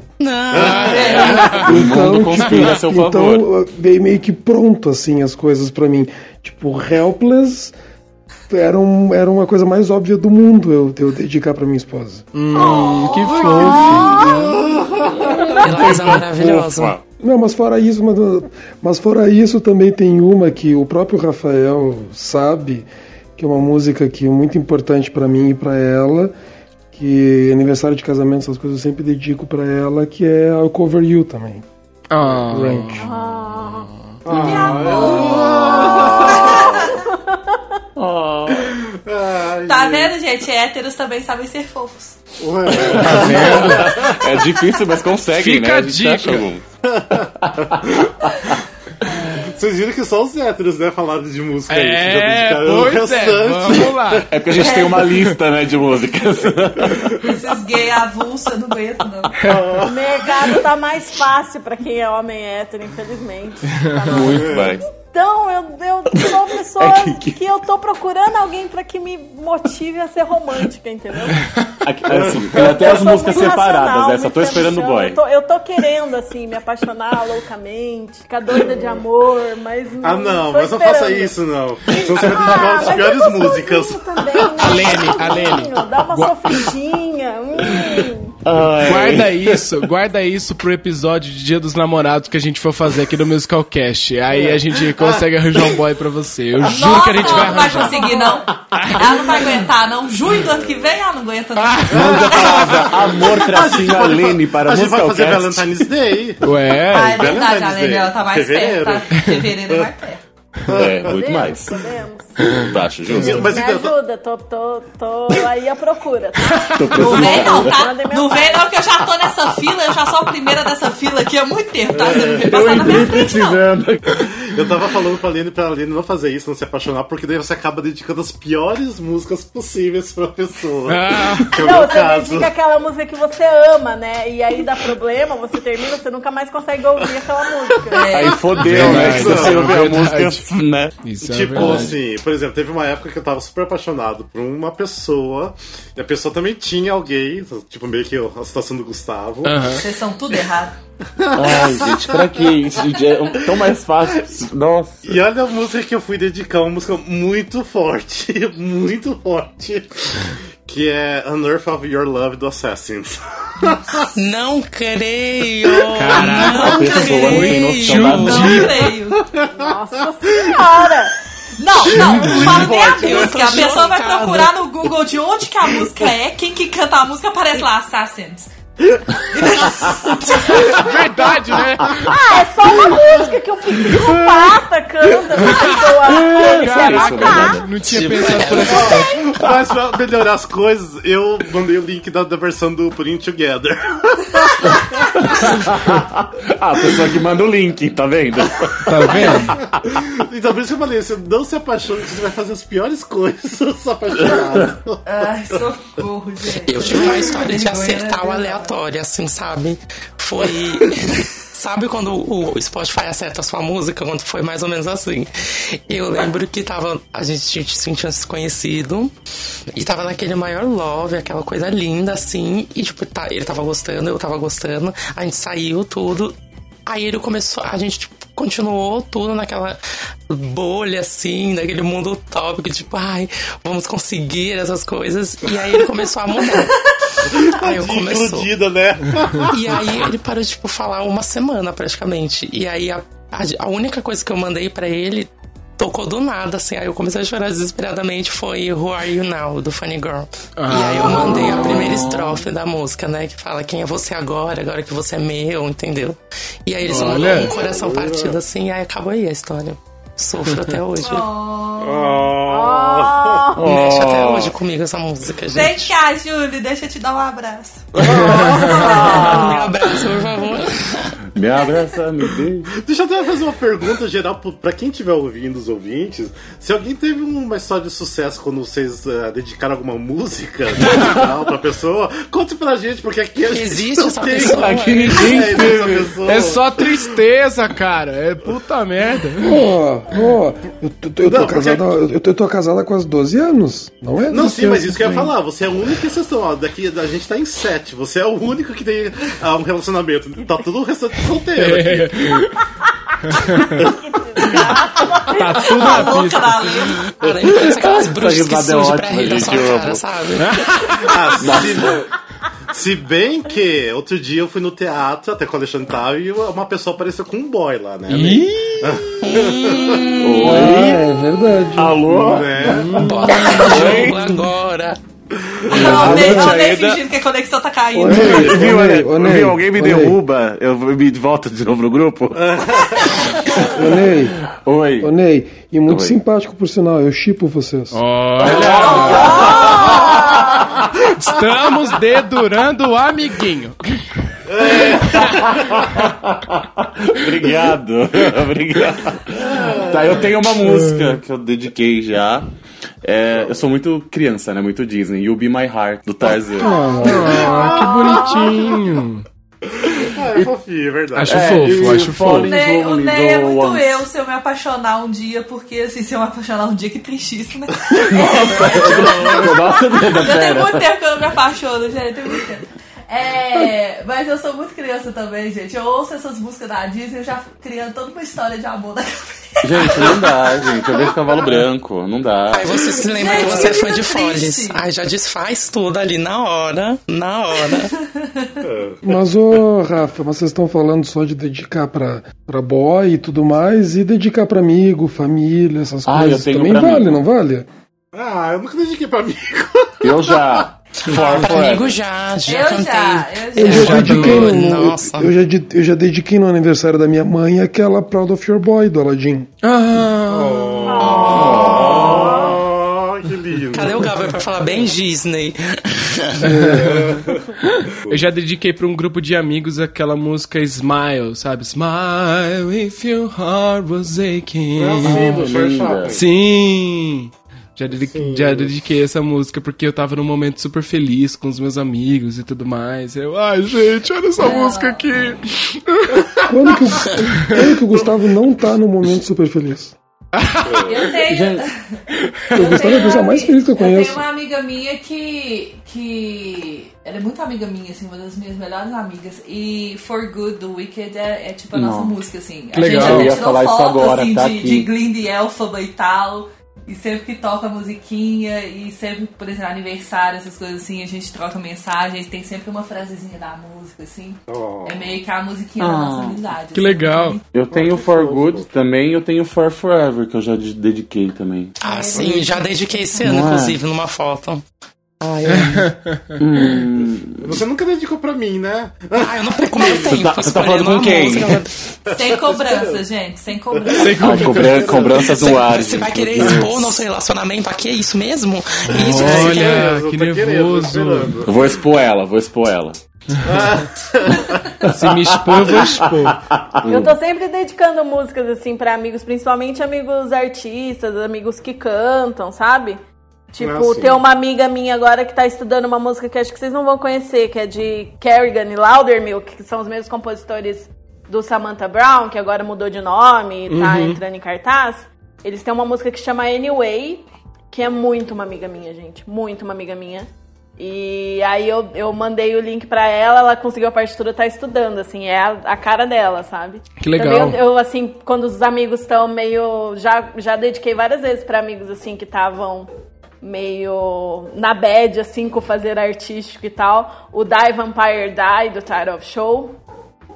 O mundo conspira a seu favor. então veio meio que pronto assim as coisas pra mim. Tipo, Helpless era, um, era uma coisa mais óbvia do mundo eu, eu dedicar pra minha esposa. Hum, que fofo. Beleza maravilhosa. Ufa. Não, mas fora isso, mas, mas fora isso também tem uma que o próprio Rafael sabe, que é uma música que é muito importante pra mim e pra ela, que aniversário de casamento, essas coisas eu sempre dedico pra ela, que é a Cover You também. Ah. Ranch. Ai, Tá vendo, gente? Héteros também sabem ser fofos. ué. É difícil, mas conseguem, Fica né? a gente acha dica. Vocês viram que só os héteros, né, falaram de música aí. É, pois é, vamos lá. É porque a gente tem uma lista, né, de músicas. Esses gay avulso, eu não aguento, não. O mercado tá mais fácil pra quem é homem hétero, infelizmente. Tá mais. Muito mais. Então, eu, eu sou uma pessoa É que- que... eu tô procurando alguém pra que me motive a ser romântica, entendeu? Aqui, assim, tem até Eu as músicas separadas, né? Só tô esperando o boy. Eu tô, eu tô querendo, assim, me apaixonar loucamente, ficar doida de amor, mas. Ah, não, tô mas não faça esperando. isso, não. Senão você vai Ah, mas as piores músicas. Também, né? Alene, Alene. Dá uma sofridinha. Hum. Ai. Guarda isso, guarda isso pro episódio de Dia dos Namorados que a gente for fazer aqui no Musical Cast. Aí a gente consegue arranjar um boy pra você. Eu juro Nossa, que a gente vai ela não vai arranjar. conseguir, não. Ela não vai aguentar, não. Junho do ano que vem, ela não aguenta, não. Manda palavra amor tracinho Alene para A gente vai fazer. Valentine's Day. Ué, Ah, é verdade, Valentine's a Lene, Day. ela tá mais Fevereiro. perto, tá? Fevereiro é mais perto. É, muito mais. Podemos? Acho justo. Mas Me então, ajuda, tô, tô, tô aí à procura, tá? Tô Não vem não, tá? Não vem não, que eu já tô nessa fila, eu já sou a primeira dessa fila aqui há muito tempo, tá? Você não vem passar na minha frente, não. Eu tava falando pra Aline pra Aline não fazer isso, não se apaixonar, porque daí você acaba dedicando as piores músicas possíveis pra pessoa. Ah. Que é o Não, você caso. dedica aquela música que você ama, né? E aí dá problema, você termina, você nunca mais consegue ouvir aquela música. É. Aí fodeu, né? Se você ouvir a música, né? Isso é Tipo verdade. assim, por exemplo, teve uma época que eu tava super apaixonado por uma pessoa, e a pessoa também tinha alguém, tipo, meio que a situação do Gustavo. Vocês são tudo errado. Ai, gente, pra que isso, gente? É um- tão mais fácil. Nossa. E olha a música que eu fui dedicar, uma música muito forte, muito forte, que é Unearth of Your Love do Assassins. Não creio! A pessoa não tem noção da Não vida. creio. Nossa senhora! Não, não, não fala nem a música. A pessoa vai procurar no Google de onde que a música é, quem que canta a música, aparece lá, Assassins. Verdade, né? Ah, é só uma música que um psicopata canta. Caraca, não tinha pensado por esse. Mas pra melhorar as coisas, eu mandei o link da, da versão do Putting Together. Ah, a pessoa que manda o link, tá vendo? Tá vendo? Então por isso que eu falei, você não se apaixone, você vai fazer as piores coisas se apaixonado. Ai, socorro, gente. Eu tive uma história de Vergonha, acertar o né? aleatório, assim, sabe? Foi. Sabe quando o Spotify acerta a sua música? Quando foi mais ou menos assim. Eu lembro que tava. A gente se tinha se conhecido. E tava naquele maior love, aquela coisa linda, assim. E, tipo, tá, ele tava gostando, eu tava gostando. A gente saiu, tudo. Aí ele começou. A gente, tipo, continuou tudo naquela bolha, assim, naquele mundo utópico, tipo, ai, vamos conseguir essas coisas. E aí ele começou a mudar. Aí eu começou. Né? E aí ele parou de, tipo, falar uma semana praticamente. E aí a, a, única coisa que eu mandei pra ele tocou do nada, assim. Aí eu comecei a chorar desesperadamente. Foi Who Are You Now, do Funny Girl. E aí eu mandei a primeira estrofe da música, né? Que fala quem é você agora, agora que você é meu, entendeu? E aí ele só mandou Olha. um coração partido assim, e aí acabou aí a história. Sofro até hoje. Mexe até hoje comigo essa música, Vem gente. cá, Júlio, deixa eu te dar um abraço. Me abraça, por favor. Me abraça, me beija. Deixa eu até fazer uma pergunta geral pra quem estiver ouvindo, os ouvintes. Se alguém teve uma história de sucesso quando vocês eh, dedicaram alguma música musical pra pessoa, conte pra gente, porque aqui a gente Existe essa tem- pessoa, Aqui é. ninguém É, essa teve. pessoa. É só tristeza, cara. É puta merda. Ó, ó, eu, tô- eu tô Não, porque- casada, eu, tô, eu tô casada há quase 12 anos. Não é? Não, sim, mas isso que eu ia falar. Você é a única exceção. Ó, daqui a gente tá em sete. Você é o único que tem ah, um relacionamento. Tá todo o restante solteiro aqui. Tá tudo A na pista. da lenda. Cara, parece aquelas bruxas que é surgem pra rir da sua cara, sabe? Ah, se, se bem que outro dia eu fui no teatro, até com o Alexandre tava, e uma pessoa apareceu com um boy lá, né? Ah, é verdade. Alô? Né? Bora no jogo agora. Ney ainda. fingindo que a conexão tá Ô, caindo. Ô, Viu, Ney, ô, Ney, viu? Alguém me derruba, eu me volto de novo no grupo? Ô, Ney, Oi. ô, Ney, e muito Oi. simpático por sinal, eu chipo vocês. Olha! Estamos dedurando o amiguinho. Obrigado. Obrigado. Tá, eu tenho uma música que eu dediquei já. É, eu sou muito criança, né? Muito Disney. You Be My Heart, do Tarzan. Ah, que bonitinho. Ah, é fofinho, é verdade. Acho É, fofo, acho O fofo. Ney, o Ney é go muito once. eu se eu me apaixonar um dia, porque assim, se eu me apaixonar um dia, que tristíssimo, né? Nossa, Eu tenho pera. muito tempo que eu não me apaixono, gente. Tem muito tempo. É, mas eu sou muito criança também, gente. Eu ouço essas músicas da Disney eu já criando toda uma história de amor na cabeça. Gente, não dá, gente. Eu vejo cavalo branco. Não dá. Aí você se lembra Gente, que você é fã de. Follies. Aí já desfaz tudo ali na hora, na hora. Mas, ô, Rafa, mas vocês estão falando só de dedicar pra, pra boy e tudo mais, e dedicar pra amigo, família, essas Ah, coisas. eu tenho Também vale, amigo. não vale? Ah, eu nunca dediquei pra mim. Eu já. For amigo já, já eu cantei. já, eu Eu já. já, dediquei no, nossa. eu, já, eu já dediquei no aniversário da minha mãe aquela Proud of Your Boy do Aladdin. Oh, que lindo. Cadê o Gabriel pra falar bem Disney? Eu já dediquei pra um grupo de amigos aquela música Smile, sabe? Smile if your heart was aching. Ah, sim, Já dediquei, já dediquei essa música porque eu tava num momento super feliz com os meus amigos e tudo mais. Eu, ai gente, olha essa música aqui. Quando que, o, quando que o Gustavo não tá no momento super feliz? Eu tenho. O Gustavo é a pessoa mais feliz que eu tenho conheço. uma amiga minha que. que. Ela é muito amiga minha, assim, uma das minhas melhores amigas. E For Good do Wicked é, é tipo a nossa Nossa. música, assim. A Legal. gente Eu até ia tirou falar isso foto, agora, assim, tá de, aqui. de Glinda e Elphaba e tal. E sempre que toca a musiquinha, e sempre, por exemplo, aniversário, essas coisas assim, a gente troca mensagens, tem sempre uma frasezinha da música, assim. Oh. É meio que a musiquinha da nossa amizade. Que assim. legal. Eu tenho For Good também, eu tenho For Forever, que eu já de- dediquei também. Ah, sim, já dediquei esse ano, Não é? inclusive, numa foto. Ai, Você nunca dedicou pra mim, né? ai, eu não tenho como eu tenho. tá- você tá falando com quem? música. Sem cobrança, gente, sem cobrança. Ai, cobran cobranças no ar. Você vai querer expor nosso relacionamento aqui? É isso mesmo? É isso que? Olha, que querendo, tô nervoso. Eu vou expor ela, vou expor ela. Se me expor, eu vou expor. Eu tô sempre dedicando músicas assim pra amigos, principalmente amigos artistas, amigos que cantam, sabe? Tipo, Ah, sim. tem uma amiga minha agora que tá estudando uma música que acho que vocês não vão conhecer, que é de Kerrigan e Loudermilk, que são os mesmos compositores do Samantha Brown, que agora mudou de nome e tá entrando em cartaz. Eles têm uma música que chama Anyway, que é muito uma amiga minha, gente. Muito uma amiga minha. E aí eu, eu mandei o link pra ela, ela conseguiu a partitura, tá estudando, assim, é a, a cara dela, sabe? Que legal. Eu, eu, assim, quando os amigos estão meio. Já, já dediquei várias vezes pra amigos, assim, que estavam meio na bad, assim, com fazer artístico e tal. O Die Vampire Die, do Title of Show.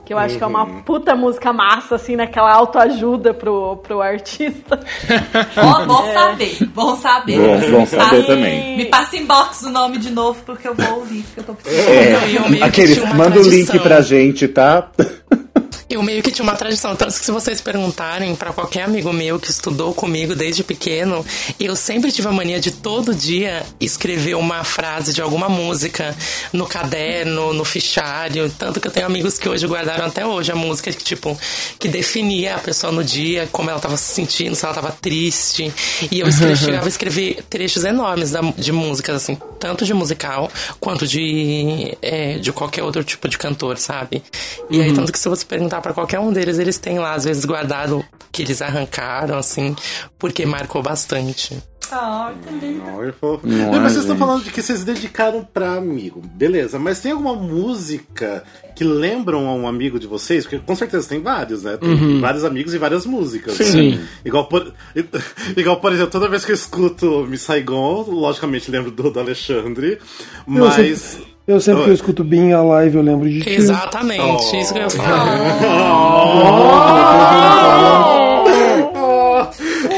Que eu acho que é uma puta música massa, assim, naquela autoajuda pro, pro artista. Ó, bom saber, bom saber. Bom, Me bom saber passa- também. Me passa inbox o nome de novo, porque eu vou ouvir, porque eu tô precisando. Eu- eu meio que Aqueles, manda o link pra gente, tá? Eu meio que tinha uma tradição, tanto que se vocês perguntarem pra qualquer amigo meu que estudou comigo desde pequeno, eu sempre tive a mania de todo dia escrever uma frase de alguma música no caderno, no fichário, tanto que eu tenho amigos que hoje guardaram até hoje a música que tipo que definia a pessoa no dia, como ela tava se sentindo, se ela tava triste, e eu escrevi, chegava a escrever trechos enormes da- de músicas assim, tanto de musical quanto de é, de qualquer outro tipo de cantor, sabe? E aí tanto que se você perguntar pra qualquer um deles, eles têm lá às vezes guardado que eles arrancaram assim, porque marcou bastante. Ah, entendi. Não, é fofo. Não Não, mas vocês estão falando de que vocês dedicaram pra amigo. Beleza, mas tem alguma música que lembram a um amigo de vocês? Porque com certeza tem vários, né? Tem vários amigos e várias músicas. Uhum. Sim. Igual por, igual, por exemplo, toda vez que eu escuto Miss Saigon, logicamente lembro do, do Alexandre, mas. Eu sempre que eu escuto Bin a live, eu lembro de ti. Exatamente, oh. isso que eu ia oh. falar.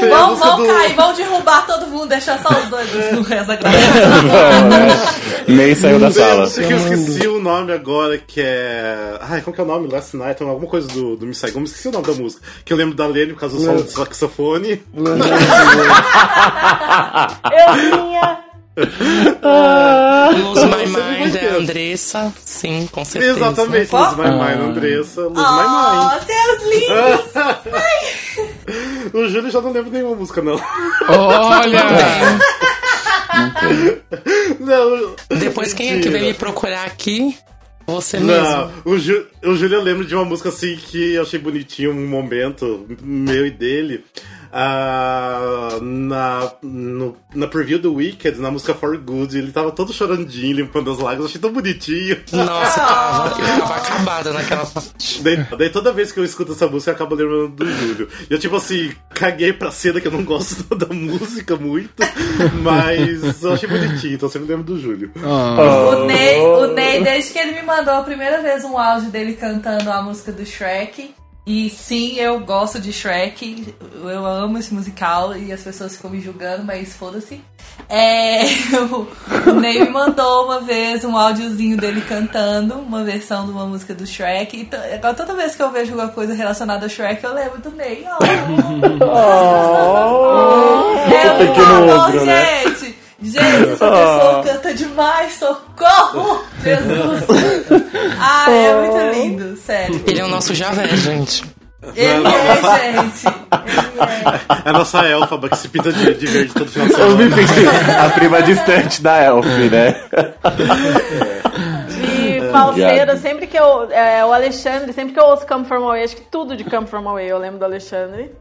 Vão, vão cair, vão derrubar todo mundo, deixar só os dois no resto da Nem saiu da sala. Que eu esqueci o nome agora, que é. Ai, como que é o nome? Last Night, alguma coisa do, do Miss Saigon, esqueci o nome da música. Que eu lembro da Lene por causa do solo do saxofone. eu tinha Lose My Mind é. Andressa. Sim, com certeza. Exatamente, Lose My Mind, Andressa. Lose Oh, seus lindos! My Mind. o Júlio já não lembra nenhuma música, não. Olha! não Depois quem é que veio me procurar aqui? Você mesmo. Não, o, Ju, o Júlio eu lembro de uma música assim que eu achei bonitinho, um momento meu e dele. Ah, na, no- na preview do Wicked, na música For Good, ele tava todo chorandinho, limpando as lágrimas, achei tão bonitinho. Nossa, tava, tava acabada naquela parte. Daí, daí toda vez que eu escuto essa música, eu acabo lembrando do Júlio. E eu, tipo assim, caguei pra cena que eu não gosto da música muito, mas eu achei bonitinho, então eu sempre lembro do Júlio. O Ney, o Ney, desde que ele me mandou a primeira vez um áudio dele cantando a música do Shrek. E sim, eu gosto de Shrek. Eu amo esse musical e as pessoas ficam me julgando, mas foda-se. É, o, Ney me mandou uma vez um áudiozinho dele cantando uma versão de uma música do Shrek. E toda vez que eu vejo alguma coisa relacionada ao Shrek, eu lembro do Ney. Oh. É um amor, né? gente! Gente, essa pessoa canta demais, socorro! Jesus! Ah, é muito lindo, sério. Ele é o nosso Javé, gente. Ele é, gente. Ele é. É a nossa elfaba que se pinta de, de verde todo final de Eu me semana. pensei, a prima distante da Elf, né? E falseira, sempre que eu. É, o Alexandre, sempre que eu ouço Come From Away, acho que tudo de Come From Away eu lembro do Alexandre.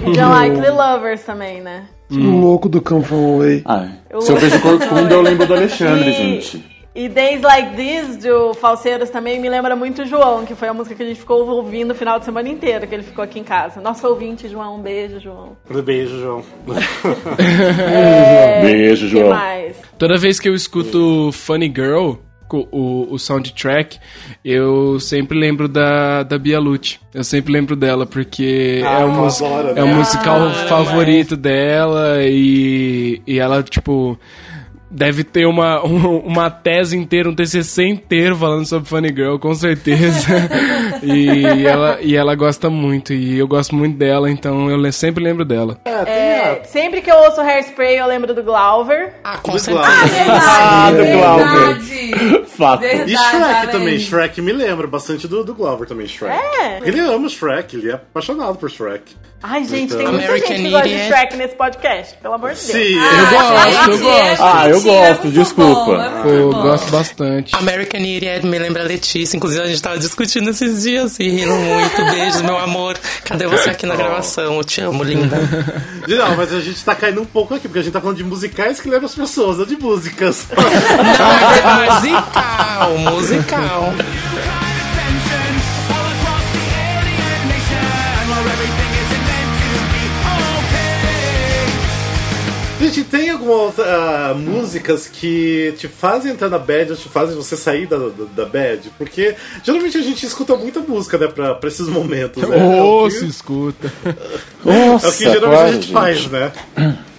E Unlikely Lovers também, né? O louco do Come From Away. Eu se eu vejo corcunda, eu lembro do Alexandre, E- gente. E Days Like This, do Falseiros, também me lembra muito o João, que foi a música que a gente ficou ouvindo o final de semana inteiro, que ele ficou aqui em casa. Nosso ouvinte, João, um beijo, João. Beijo, João. Beijo, O que João. mais? Toda vez que eu escuto Funny Girl, o, o soundtrack, eu sempre lembro da, da Bia Lute. Eu sempre lembro dela, porque Ah, é, mus- adoro, é o né? musical Ah, favorito dela e, e ela, tipo. Deve ter uma, um- uma tese inteira, um TCC inteiro falando sobre Funny Girl, com certeza. e, ela, e ela gosta muito, e eu gosto muito dela, então eu le- sempre lembro dela. É, tem É, sempre que eu ouço Hairspray, eu lembro do Glauber. Ah, com Do certeza. Glauber. Ah, do Verdade! Fato. Verdade, E Shrek Alene. também, Shrek me lembra bastante do, do Glover também, Shrek. É? Ele ama o Shrek, ele é apaixonado por Shrek. Ai, gente, tem Então- muita American gente que gosta de. Shrek nesse podcast, pelo amor de Deus. Sim, Ah, Eu gosto, eu gente, gosto. Ah, eu é gosto, desculpa. bom, é Eu bom. gosto bastante. American Idiot me lembra a Letícia. Inclusive, a gente tava discutindo esses dias e rindo muito. Beijos, meu amor. Cadê você aqui na gravação? Eu te amo, linda. Não, mas a gente tá caindo um pouco aqui, porque a gente tá falando de musicais que levam as pessoas, não de músicas. Não, mas é musical, musical. Gente, tem algumas ah, músicas que te fazem entrar na bad ou te fazem você sair da, da, da bad? Porque geralmente a gente escuta muita música, né, pra, pra esses momentos, né? É Ô, o se que, escuta. é o que geralmente a quase, gente gente. faz, né?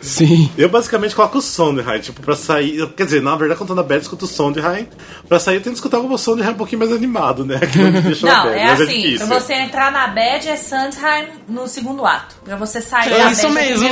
Sim. Eu basicamente coloco o Sondheim, tipo, pra sair. Quer dizer, na verdade, quando eu tô na bad, eu escuto o Sondheim. Pra sair, eu tenho que escutar algum Sondheim um pouquinho mais animado, né? Que não me deixa na Não, bad, é mas assim, difícil. pra você entrar na bad é Sondheim no segundo ato. Pra você sair É da isso bad mesmo.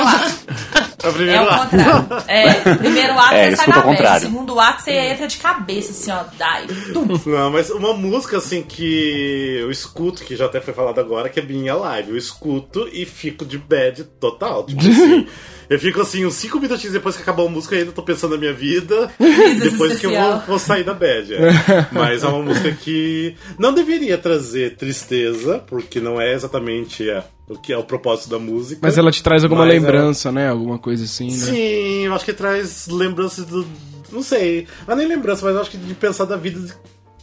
é o primeiro ato. É o É contrário. É, primeiro ato É, você sai da bad. Segundo ato você entra de cabeça, assim, ó, dive. Tum. Não, mas uma música assim que eu escuto, que já até foi falado agora, que é minha live. Eu escuto e fico de bad total. Tipo assim, eu fico assim, uns 5 minutinhos depois que acabou a música, eu ainda tô pensando na minha vida. depois que eu vou, vou sair da bad. é. Mas é uma música que não deveria trazer tristeza, porque não é exatamente é, o que é o propósito da música. Mas ela te traz alguma Mas ela- lembrança, né? Alguma coisa assim, né? Sim, eu acho que traz lembranças do. Não sei. É nem lembrança, mas eu acho que de pensar da vida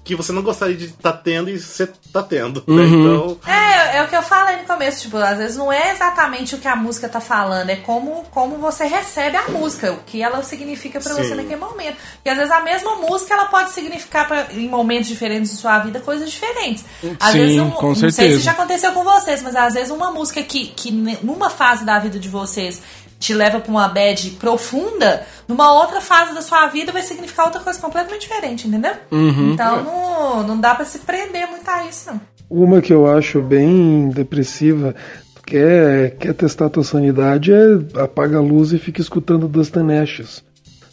que você não gostaria de estar tendo e você tá tendo. né? Uhum. Então. É, é o que eu falei no começo, tipo, às vezes não é exatamente o que a música tá falando, é como, como você recebe a música, o que ela significa pra Sim. você naquele momento. Porque às vezes a mesma música ela pode significar pra, em momentos diferentes de sua vida coisas diferentes. Às Sim, vezes, um- com não sei certeza. se já aconteceu com vocês, mas às vezes uma música que, que numa fase da vida de vocês te leva pra uma bad profunda, numa outra fase da sua vida vai significar outra coisa completamente diferente, entendeu? Uhum. Então não, não dá pra se prender muito a isso, não. Uma que eu acho bem depressiva, tu quer, quer testar tua sanidade, é apaga a luz e fica escutando Dustin Ashes.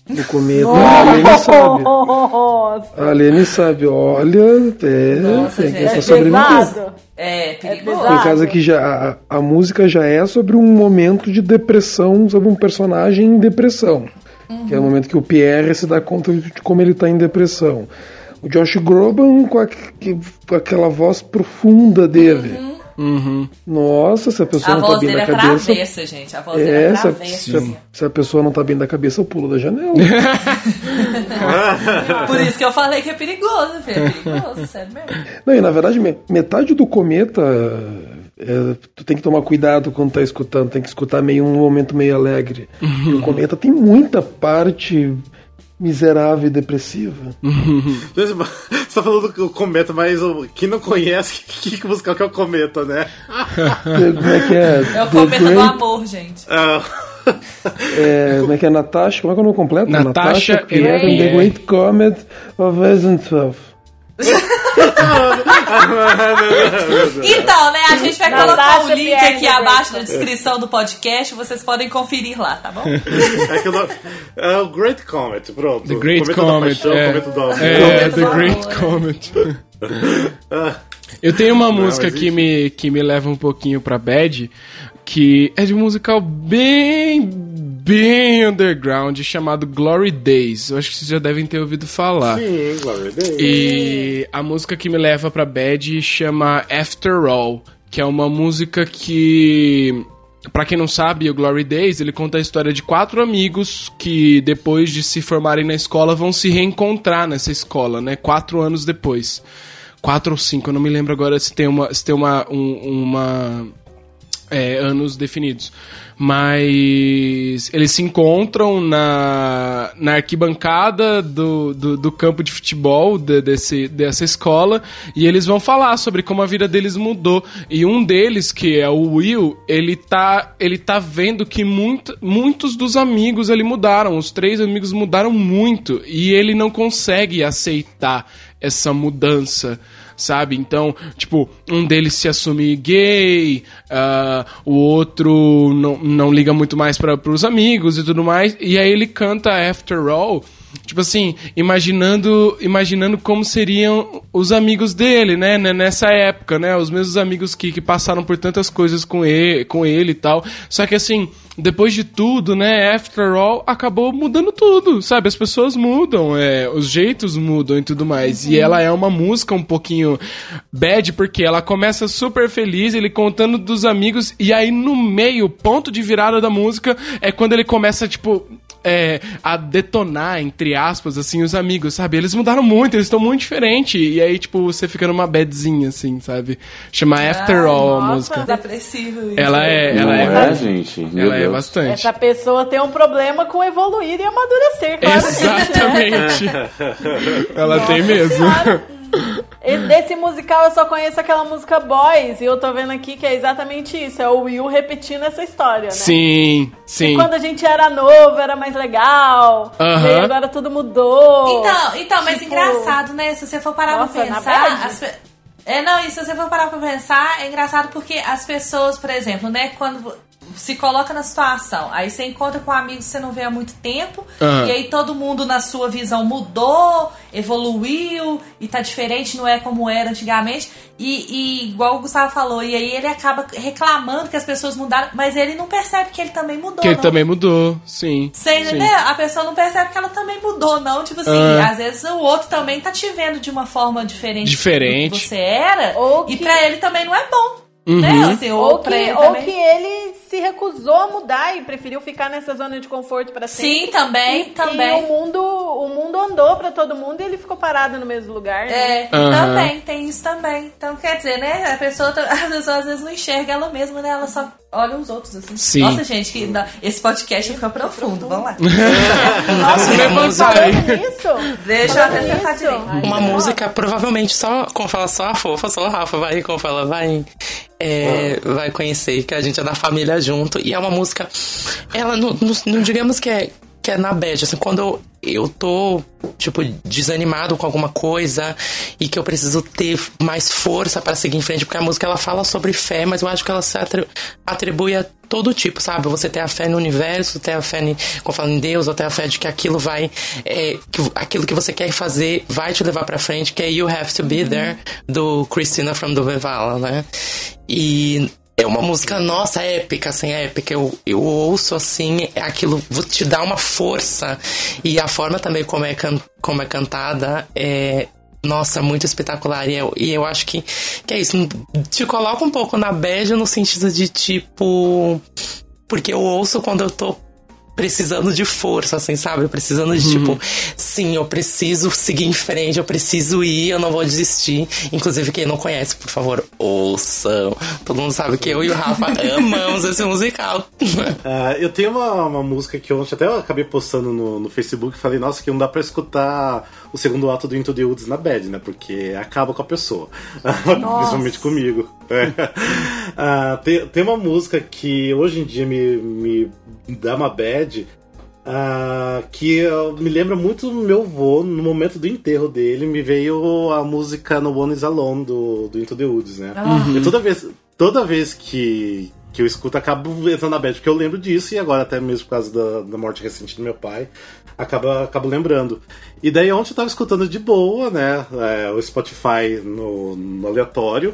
No começo, a Alene sabe. Nossa, A Alene sabe, olha, é, Nossa, tem gente. que é é sobreviver. pesado. É perigoso. pesado. Por causa que já, a, a música já é sobre um momento de depressão, sobre um personagem em depressão. Que é o momento que o Pierre se dá conta de como ele tá em depressão. O Josh Groban com, a- que- com aquela voz profunda dele. Nossa, se a pessoa A não tá voz bem dele da cabeça. atravessa, gente. A voz dele É, se a, atravessa. se, a, assim. se a pessoa não tá bem da cabeça, eu pulo da janela. Por isso que eu falei que é perigoso, filho. É perigoso, sério mesmo. Não, e na verdade, me- metade do cometa. é, tu tem que tomar cuidado quando tá escutando, tem que escutar meio um momento meio alegre. E o cometa tem muita parte miserável e depressiva. Você tá falando do cometa, mas quem não conhece, que, que musical que é o cometa, né? Como é que é? É o The cometa do amor, gente. Ah, é, como é que é Natasha? Como é que é o nome completo? Natasha Pierre and the. Great Comet of Wesenthoff. Então, né, a gente vai colocar o link aqui abaixo na descrição do podcast, vocês podem conferir lá, tá bom? é, é o Great Comet, pronto. The Great cometa Comet. Paixão, é, cometa do amor. é, The Great Comet. Ah, Eu tenho uma música que me, que me leva um pouquinho pra bad, que é de um musical bem, bem underground, chamado Glory Days. Eu acho que vocês já devem ter ouvido falar. sim, Glory Days. E a música que me leva pra bad chama After All, que é uma música que Pra quem não sabe, o Glory Days, ele conta a história de quatro amigos que depois de se formarem na escola vão se reencontrar nessa escola, né? Quatro anos depois. Quatro ou cinco, eu não me lembro agora se tem uma, se tem uma, um- uma é, anos definidos. Mas eles se encontram na, na arquibancada do, do, do campo de futebol de- desse, dessa escola e eles vão falar sobre como a vida deles mudou. E um deles, que é o Will, ele tá, ele tá vendo que muito, muitos dos amigos ali mudaram. Os três amigos mudaram muito e ele não consegue aceitar essa mudança sabe? Então, tipo, um deles se assume gay, ah, o outro não, não liga muito mais para os amigos e tudo mais, e aí ele canta After All, tipo assim, imaginando, imaginando como seriam os amigos dele, né, né, nessa época, né, os mesmos amigos que, que passaram por tantas coisas com ele, com ele e tal, só que assim, depois de tudo, né, After All, acabou mudando tudo, sabe? As pessoas mudam, é, os jeitos mudam e tudo mais. E ela é uma música um pouquinho bad, porque ela começa super feliz, ele contando dos amigos, e aí no meio, ponto de virada da música, é quando ele começa, tipo, é, a detonar, entre aspas, assim, os amigos, sabe? Eles mudaram muito, eles estão muito diferentes. E aí, tipo, você fica numa badzinha, assim, sabe? Chama After Ai, All a nossa. música. Depressivo isso. Ela é, ela é, é, gente? Meu ela é Deus. bastante. Essa pessoa tem um problema com evoluir e amadurecer, né? Exatamente. Ela tem mesmo. Claro. E desse musical eu só conheço aquela música Boys, e eu tô vendo aqui que é exatamente isso, é o Will repetindo essa história, né? Sim, E sim. quando a gente era novo, era mais legal. E agora tudo mudou. Então, então mas Tipo, engraçado, né? Se você for parar Nossa, pra pensar. as É, não, e se você for parar pra pensar, é engraçado porque as pessoas, por exemplo, né, quando se coloca na situação, aí você encontra com um amigo que você não vê há muito tempo, Aham. e aí todo mundo na sua visão mudou, evoluiu, e tá diferente, não é como era antigamente. E, e igual o Gustavo falou, e aí ele acaba reclamando que as pessoas mudaram, mas ele não percebe que ele também mudou. Que ele não. também mudou, sim. Você sim. entendeu? A pessoa não percebe que ela também mudou, não. Tipo assim, Ah. às vezes o outro também tá te vendo de uma forma diferente, Diferente. do que você era. Ou E que- pra ele também não é bom. Uhum. Né? Assim, ou, Ou pra que, ele ou que ele se recusou a mudar e preferiu ficar nessa zona de conforto para sempre. Sim, também, E- também. E o mundo, o mundo andou pra todo mundo e ele ficou parado no mesmo lugar. né? É, Aham. também, tem isso também. Então, quer dizer, né? A pessoa, a pessoa às vezes não enxerga ela mesma, né? Ela só olha os outros, assim. Sim. Nossa, gente, que esse podcast fica profundo. Vamos lá. Nossa, falando nisso, Deixa eu até sentar nisso. Uma música, provavelmente, só como fala só a fofa, só o Rafa vai, como fala, vai. é, vai conhecer, que a gente é da família junto. E é uma música. Ela não, não, não digamos que é, que é na bad, assim, quando eu, eu tô, tipo, desanimado com alguma coisa e que eu preciso ter mais força para seguir em frente, porque a música ela fala sobre fé, mas eu acho que ela se atri- atribui a todo tipo, sabe? Você ter a fé no universo, ter a fé em, como falo, em Deus, ou ter a fé de que aquilo vai, é, que aquilo que você quer fazer vai te levar pra frente, que é You Have to Be There, do Christina from Duvevala, né? E é uma música, nossa, épica, assim, épica. Eu, eu ouço, assim, é aquilo te dá uma força. E a forma também como é, can, como é cantada é, nossa, muito espetacular. E eu, e eu acho que, que é isso. Te coloca um pouco na bad no sentido de, tipo... Porque eu ouço quando eu tô precisando de força, assim, sabe? Precisando de, tipo, sim, eu preciso seguir em frente, eu preciso ir, eu não vou desistir. Inclusive, quem não conhece, por favor, ouçam. Todo mundo sabe que eu e o Rafa amamos esse musical. Ah, eu tenho uma, uma música que ontem até eu acabei postando no, no Facebook e falei, nossa, que não dá pra escutar o segundo ato do Into the Woods na bad, né? Porque acaba com a pessoa. Principalmente comigo. É. Ah, tem, tem uma música que hoje em dia me, me dá uma bad. Ah, que eu- me lembra muito do meu avô, no momento do enterro dele, me veio a música No One Is Alone do, do Into the Woods, né? E toda vez, toda vez que, que eu escuto, acabo entrando na bad, porque eu lembro disso, e agora até mesmo por causa da, da morte recente do meu pai, acaba, acabo lembrando. E daí ontem eu tava escutando de boa, né? é, o Spotify no, no aleatório.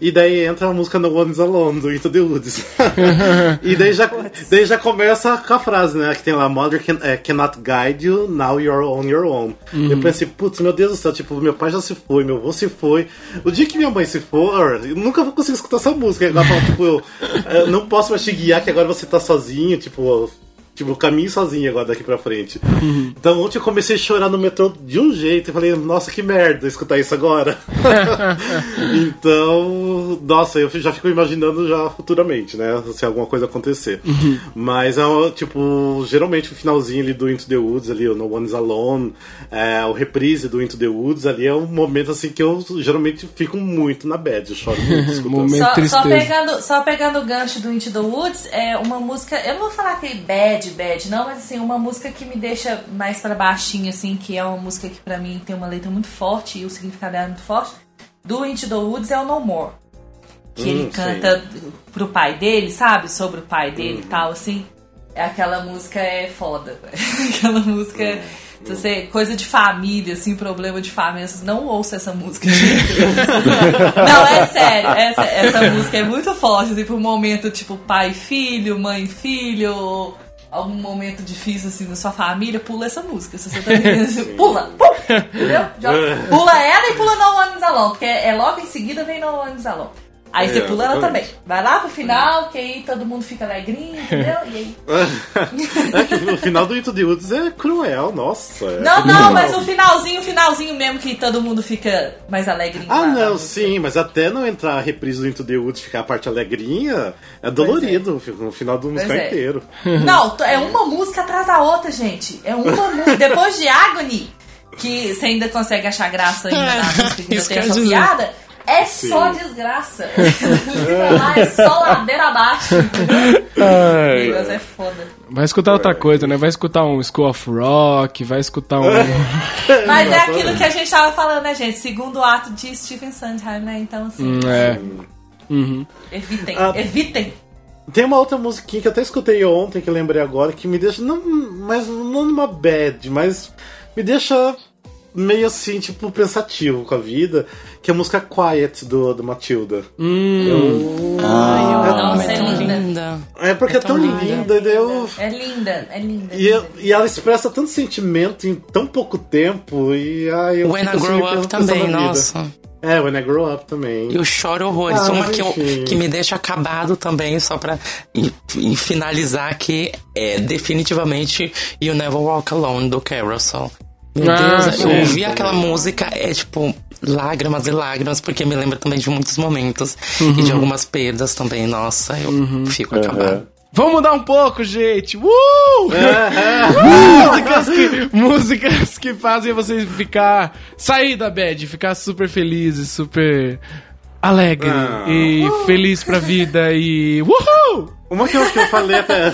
E daí entra a música No One Is Alone, do Into the Woods. e daí já, daí já começa com a frase, né? Que tem lá, Mother can, é, cannot guide you, now you're on your own. Eu pensei, putz, meu Deus do céu, tipo, meu pai já se foi, meu avô se foi. O dia que minha mãe se for, eu nunca vou conseguir escutar essa música. Ela fala, tipo, eu, eu não posso mais te guiar, que agora você tá sozinho, tipo... Tipo, eu caminho sozinho agora daqui pra frente. Então ontem eu comecei a chorar no metrô de um jeito e falei, nossa, que merda escutar isso agora. então, nossa, eu já fico imaginando já futuramente, né? Se alguma coisa acontecer. Mas é tipo, geralmente o finalzinho ali do Into the Woods, ali, o No One's Alone, é, o reprise do Into the Woods ali é um momento assim que eu geralmente fico muito na bad, eu choro muito escutando. Só, só pegando, só pegando o gancho do Into the Woods, é uma música. Eu não vou falar que é bad, bad, não, mas assim, uma música que me deixa mais pra baixinho, assim, que é uma música que pra mim tem uma letra muito forte e o significado dela é muito forte. Do Into the Woods é o No More. Que ele Hum, canta pro pai dele, sabe? Sobre o pai dele e tal, assim. Aquela música é foda. Aquela música. é- Se você, coisa de família, assim, problema de família, não ouça essa música. não, é sério. Essa, essa música é muito forte, assim, pra um momento tipo pai e filho, mãe e filho, algum momento difícil, assim, na sua família, pula essa música. Se você tá vivendo assim, pula, pum, entendeu? Pula ela e pula No One Is Alone, porque é logo em seguida vem No One Is Alone. Aí você É, pula ela também. Vai lá pro final, que aí todo mundo fica alegrinho, entendeu? E aí É o final do Into the Woods é cruel, nossa. é Não, terrível. não, mas o finalzinho, o finalzinho mesmo que todo mundo fica mais alegrinho. Ah, lá, não, sim, mas até não entrar a reprise do Into the Woods ficar a parte alegrinha, é dolorido no final do musical é. inteiro. Não, é uma música atrás da outra, gente. É uma música. Depois de Agony, que você ainda consegue achar graça ainda na música que ainda tem essa dizer. piada. É só desgraça. Lá, é só ladeira abaixo. O negócio é foda. Vai escutar outra coisa, né? Vai escutar um School of Rock, vai escutar um. Mas é aquilo que a gente tava falando, né, gente? Segundo ato de Stephen Sondheim, né? Então, assim, Hum, é. Uhum. evitem, Ah. evitem. Tem uma outra musiquinha que eu até escutei ontem, que eu lembrei agora, que me deixa. Não, mas não numa bad, mas me deixa meio assim, tipo, pensativo com a vida, que é a música Quiet do, do Matilda. Hum. Nossa, é tão linda. linda. É porque é tão linda, e daí eu. É linda, é linda. E, eu- e ela expressa tanto sentimento em tão pouco tempo, e ai, eu When I assim, Grow Up também, nossa. É, When I Grow Up também. Eu choro horrores. Ah, Uma que, eu- enfim. que me deixa acabado também, só pra e- e finalizar aqui, é definitivamente You Never Walk Alone, do Carousel. Meu Ah, Deus, sim. eu ouvi aquela música, é tipo, lágrimas e lágrimas, porque me lembra também de muitos momentos Uhum. e de algumas perdas também. Nossa, eu fico acabado. Vamos mudar um pouco, gente! Uh! músicas, que, músicas que fazem você ficar. sair da bad, ficar super feliz e super alegre Ah. e feliz pra vida e. Uhul! Uma que eu, que eu falei até.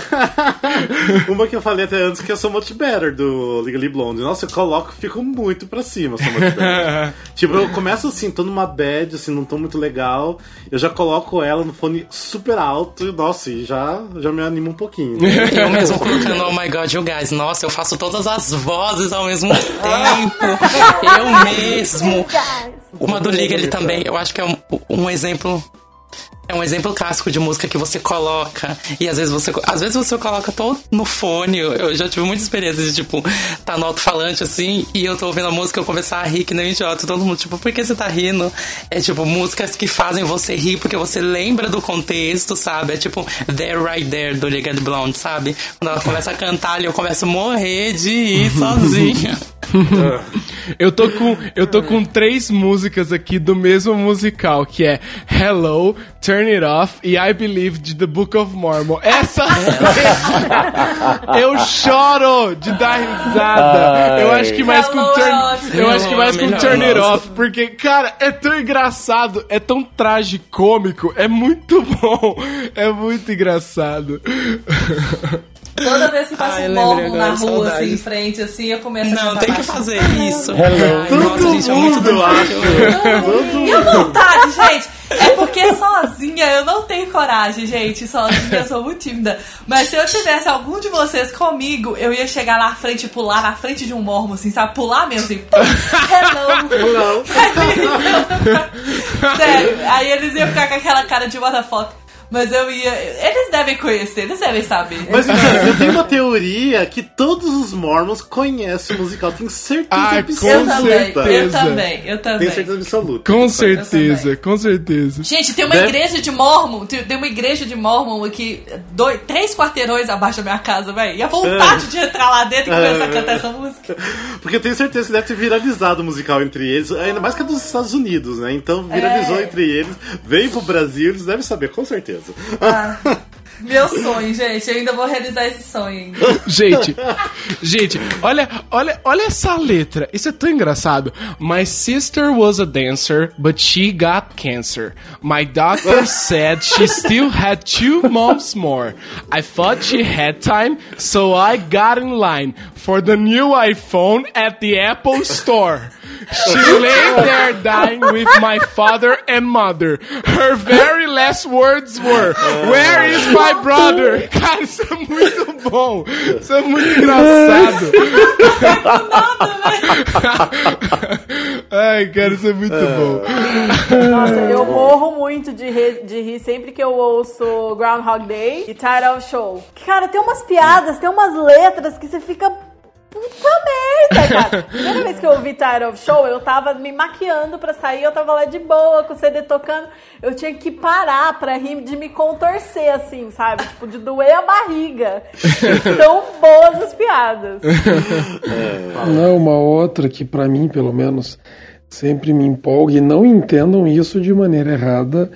uma que eu falei até antes que é So Much Better do Legally Blonde. Nossa, eu coloco e fico muito pra cima, So Much Better. tipo, eu começo assim, tô numa bad, assim, não tô muito legal. Eu já coloco ela no fone super alto e, nossa, e já, já me anima um pouquinho. Eu mesmo colocando Oh My God, You Guys. Nossa, eu faço todas as vozes ao mesmo tempo. Eu mesmo. Uma do Liga ele também, eu acho que é um, um exemplo. É um exemplo clássico de música que você coloca. E às vezes você. Às vezes você coloca todo no fone. Eu, já tive muita experiência de, tipo, tá no alto-falante assim, e eu tô ouvindo a música e eu começar a rir que nem um idiota. Todo mundo, tipo, por que você tá rindo? É tipo, músicas que fazem você rir porque você lembra do contexto, sabe? É tipo There Right There do Legally Blonde, sabe? Quando ela começa a cantar ali, eu começo a morrer de rir sozinha. Eu tô com eu tô com três músicas aqui do mesmo musical, que é Hello, Turn It Off e I Believe de The Book of Mormon. Essa eu choro de dar risada. Eu acho que mais com Turn, eu acho que mais com Turn It. Off, porque cara, é tão engraçado, é tão tragicômico, é muito bom, é muito engraçado. Toda vez que passa Ai, um morro na rua, saudades. assim, em frente, assim, eu começo a Não, tem que fazer isso. Ai, nossa, gente, é muito eu acho. E a vontade, gente, é porque sozinha eu não tenho coragem, gente. Sozinha eu sou muito tímida. Mas se eu tivesse algum de vocês comigo, eu ia chegar lá à frente e pular na frente de um mormo, assim, sabe? Pular mesmo, assim. Hello. Sério, aí eles iam ficar com aquela cara de what the fuck. Mas eu ia. Eles devem conhecer, eles devem saber. Mas então, eu tenho uma teoria que todos os Mormons conhecem o musical. Tenho certeza Ai, absoluta. com eu também, eu certeza. também, eu também. Tenho certeza absoluta. Com certeza, com certeza. Gente, tem uma Né? igreja de Mormon, tem tem uma igreja de Mormon aqui, dois, três quarteirões abaixo da minha casa, velho. E a vontade de entrar lá dentro e começar a cantar essa música. Porque eu tenho certeza que deve ter viralizado o musical entre eles, ainda mais que é dos Estados Unidos, né? Então viralizou É. entre eles, veio pro Brasil, eles devem saber, com certeza. Ah, meu sonho, gente. Eu ainda vou realizar esse sonho ainda. Gente, gente, olha, olha, olha essa letra. Isso é tão engraçado. My sister was a dancer, but she got cancer. My doctor said she still had two months more. I thought she had time, so I got in line for the new iPhone at the Apple Store. She lay there dying with my father and mother. Her very last words were, Where is my brother? Cara, isso é muito bom. Isso é muito engraçado. Ai, cara, isso é muito bom. Nossa, eu morro muito de, rir- de rir sempre que eu ouço Groundhog Day e Title Show. Cara, tem umas piadas, tem umas letras que você fica. Puta merda, cara. Primeira vez que eu ouvi Title of Show, eu tava me maquiando pra sair, eu tava lá de boa, com o CD tocando. Eu tinha que parar pra rir de me contorcer, assim, sabe? Tipo, de doer a barriga. Tão boas as piadas. Não, uma outra que pra mim, pelo menos, sempre me empolga e não entendam isso de maneira errada.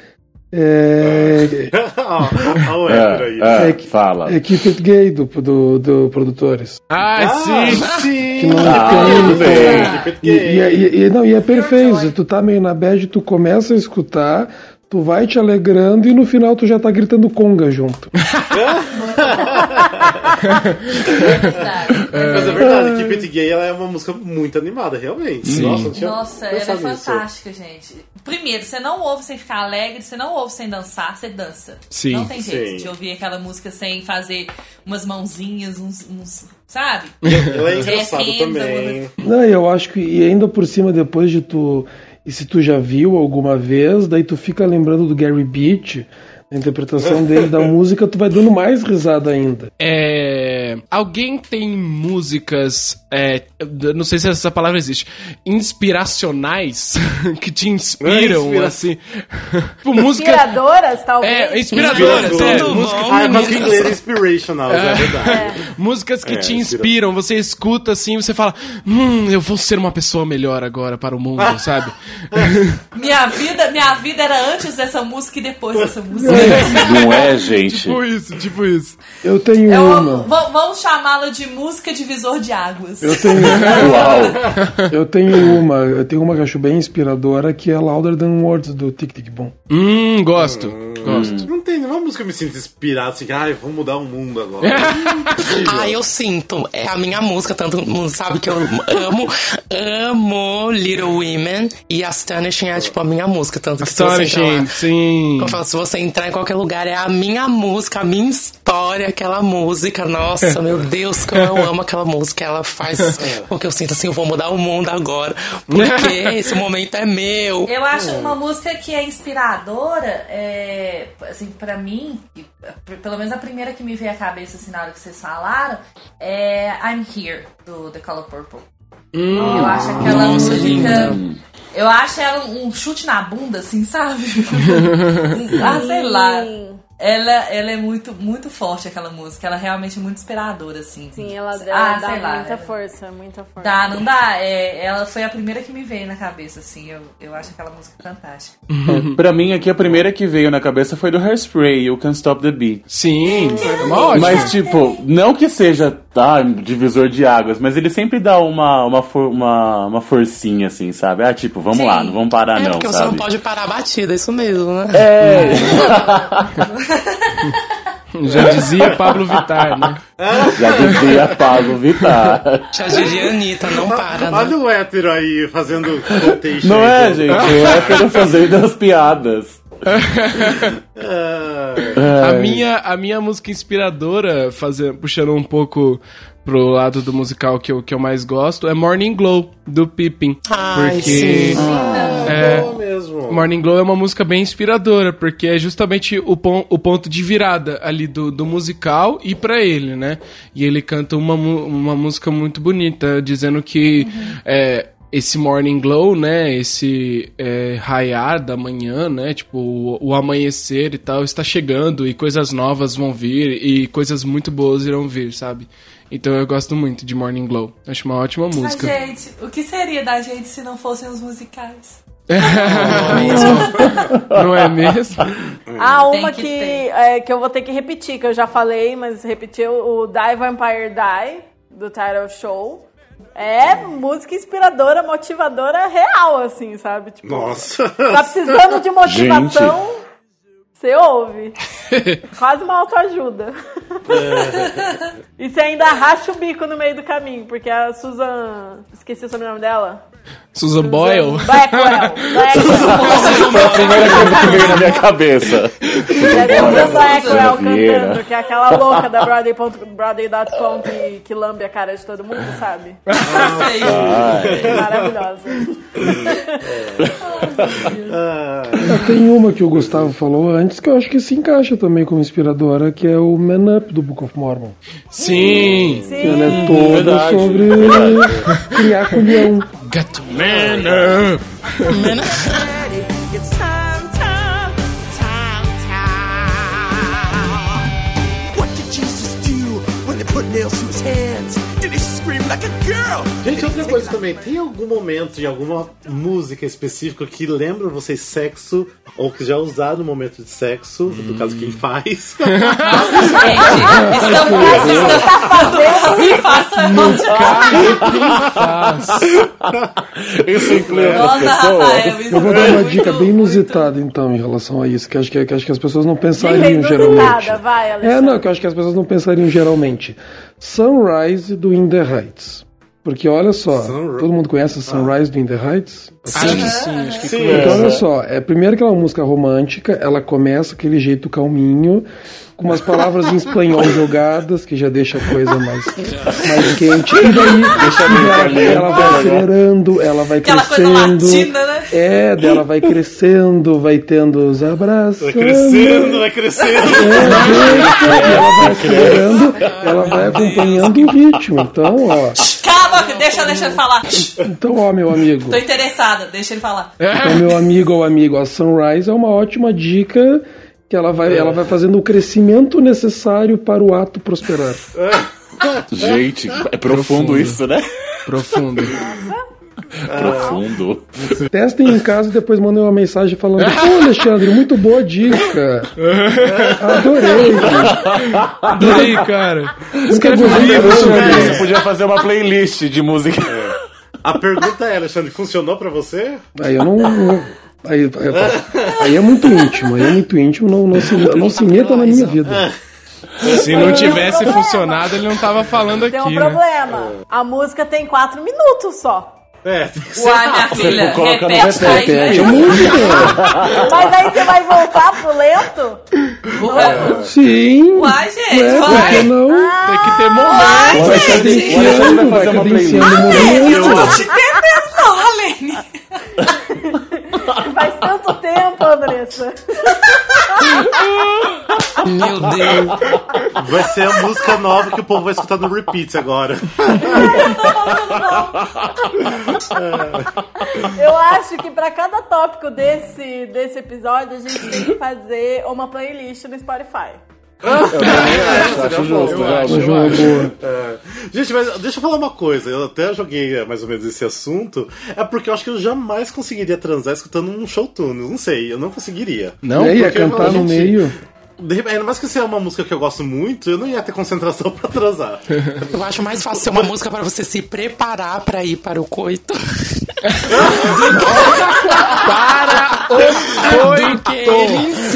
É, Olha o Ebra aí. É, é, É que- fala. é Keep It Gay do, do, do Produtores. Ai, sim. sim. Que não Ah, tem. E, gay. e, e- e- não, e é perfeito. Tu tá meio na bad, tu começa a escutar, tu vai te alegrando e no final tu já tá gritando conga junto. Verdade. Mas é verdade, Keep It Gay ela é uma música muito animada, realmente. Nossa, não tinha Nossa, ela é fantástica, gente. Primeiro, você não ouve sem ficar alegre, você não ouve sem dançar, você dança. Sim. Não tem jeito Sim. de ouvir aquela música sem fazer umas mãozinhas, uns. uns- sabe? Ela é engraçada Jazz hands, também. Não, eu acho que, e ainda por cima, depois de tu. E se tu já viu alguma vez, daí tu fica lembrando do Gary Beach, A interpretação dele da música, tu vai dando mais risada ainda. É, alguém tem músicas, é, eu não sei se essa palavra existe, inspiracionais que te inspiram, Inspira- assim. tipo, música. Inspiradoras, talvez. É, inspiradoras, é, Tudo música- Ah, mas inglês é inspirational, é, verdade. músicas que É, te inspira- inspiram, você escuta assim, você fala, hum, eu vou ser uma pessoa melhor agora para o mundo, sabe? Minha vida, minha vida era antes dessa música e depois dessa música. Não é, gente? tipo isso, tipo isso. Eu tenho Eu- uma. vamos chamá-la de música divisor de águas. Eu tenho, Uau! eu tenho uma. Eu tenho uma que eu acho bem inspiradora, que é Louder Than Words, do Tic Tic Boom. Hum, gosto, gosto. Não tem nenhuma música que me sinta inspirado, assim, ai, vou mudar o mundo agora. Ah, eu sinto. É a minha música, tanto mundo sabe que eu amo, amo Little Women e Astonishing é tipo a minha música, tanto que se você entrar Astonishing, lá- sim. Eu falo, se você entrar em qualquer lugar, é a minha música, a minha história, aquela música. Nossa, meu Deus, como eu amo aquela música. Ela faz com que eu sinto assim, eu vou mudar o mundo agora. Porque esse momento é meu. Eu acho uma música que é inspiradora, é, assim, pra mim, p- pelo menos a primeira que me veio à cabeça, assim, na hora que vocês falaram, é I'm Here, do The Color Purple. eu acho aquela nossa, música... linda. Eu acho ela um chute na bunda, assim, sabe? ah, sei lá. Ela, ela é muito, muito forte, aquela música. Ela é realmente muito inspiradora, assim. Sim, ela, Ah, ela dá sei lá. muita força, muita força. Dá, não dá? É, ela foi a primeira que me veio na cabeça, assim. Eu, eu acho aquela música fantástica. Pra mim, aqui, a primeira que veio na cabeça foi do Hairspray, You Can't Stop the Beat. Sim, é uma ótima. Mas, tipo, não que seja tá, divisor de águas, mas ele sempre dá uma, uma, for- uma, uma forcinha, assim, sabe? Ah, tipo, vamos Sim. lá, não vamos parar, É, não, porque você sabe? não pode parar a batida, é isso mesmo, né? É, Já dizia Pablo Vittar, né? já dizia Pablo Vittar. Já diria Anitta, não para, né? Olha o hétero aí fazendo quotation. Não é, aí. gente? O hétero fazendo as piadas. A minha, a minha música inspiradora, fazer, puxando um pouco pro lado do musical que eu, que eu mais gosto, é Morning Glow, do Pippin. Ai, porque sim. é, mesmo. Morning Glow é uma música bem inspiradora, porque é justamente o, pon- o ponto de virada ali do, do musical e pra ele, né? E ele canta uma, uma música muito bonita, dizendo que é, esse Morning Glow, né? Esse é, raiar da manhã, né? Tipo, o, o amanhecer e tal está chegando e coisas novas vão vir e coisas muito boas irão vir, sabe? Então eu gosto muito de Morning Glow. Acho uma ótima música. Gente, o que seria da gente se não fossem os musicais? Não é mesmo? Ah, Tem uma que que, é, que eu vou ter que repetir, que eu já falei, mas repetiu o Die Vampire Die, do Title Show. É música inspiradora, motivadora real, assim, sabe? Tipo, Nossa. tá precisando de motivação, você ouve. Quase uma autoajuda. e você ainda racha o bico no meio do caminho, porque a Susan. Esqueci o sobrenome dela. Susan Boyle. Blackwell. Blackwell. Foi a primeira coisa que veio na minha cabeça. É a Susan Blackwell cantando, que é aquela louca da Broadway.com Broadway.com que, que lambe a cara de todo mundo, sabe? Sei. Maravilhosa. Tenho uma que o Gustavo falou antes que eu acho que se encaixa também como inspiradora, que é o Man Up do Book of Mormon. Sim. Que ela é toda verdade, sobre criar com leão. Got to man up. It's time, time, time, time. What did Jesus do when they put nails to his hands? Like a girl? Gente, outra coisa também, tem algum momento em alguma música específica que lembra vocês sexo, ou que já usaram no momento de sexo, no caso quem faz? Nossa, gente, estamos, estamos faça Isso inclui Eu vou dar foi uma dica bem inusitada, então, em relação a isso, que acho que, que acho que as pessoas não pensariam geralmente. vai. É, não, que eu acho que as pessoas não pensariam geralmente. Sunrise do In the Heights. Porque olha só, todo mundo conhece Sunrise do In the Heights? Acho que sim, acho que Sim, Então, olha só, é, primeiro que ela é uma música romântica, ela começa aquele jeito calminho, com umas palavras em espanhol jogadas, que já deixa a coisa mais, mais quente. E daí ela, ela vai acelerando, ela vai Aquela coisa crescendo. latina, né? É, dela vai crescendo, vai tendo os abraços. Vai crescendo, vai crescendo. É, ela vai acelerando, ela vai acompanhando o ritmo. Então, ó. Calma, deixa, deixa ele falar. Então, ó, meu amigo. Tô interessada, deixa ele falar. Então, meu amigo ou amigo, a Sunrise é uma ótima dica que ela vai, ela vai fazendo o crescimento necessário para o ato prosperar. Gente, é profundo isso, né? Profundo. Profundo. Testem em casa e depois mandem uma mensagem falando: Pô, Alexandre, muito boa dica. Adorei. Aí, cara? Escreve um livro sobre ideia. Você podia fazer uma playlist de música. A pergunta é, Alexandre, funcionou pra você? Aí eu não. Aí, aí, aí é muito íntimo, aí é muito íntimo, não, não, se, não se meta na minha vida. Se não tivesse funcionado, ele não tava falando Tem um aqui, né? problema. A música tem quatro minutos só. É, tem que ser. Uai, minha filha, coloca no repete aí. Repete a música. Mas aí você vai voltar pro lento? Sim. Uai, gente, Ué, por que vai. não? Tem que ter momento. Vai gente. cadenciando, vai fazer uma cadenciando Eu tô te entendendo. Faz tanto tempo, Andressa. Meu Deus. Vai ser a música nova que o povo vai escutar no repeat agora. Eu acho que pra cada tópico desse, desse episódio, a gente tem que fazer uma playlist no Spotify. Eu acho, eu acho. É. Gente, mas deixa eu falar uma coisa. Eu até joguei é, mais ou menos esse assunto. É porque eu acho que eu jamais conseguiria transar escutando um show tunes. Não sei, eu não conseguiria. Não? E aí, ia a cantar no gente- meio. Ainda mais que se é uma música que eu gosto muito, eu não ia ter concentração pra transar. Eu acho mais fácil ser uma música pra você se preparar pra ir para o coito. Para o coito!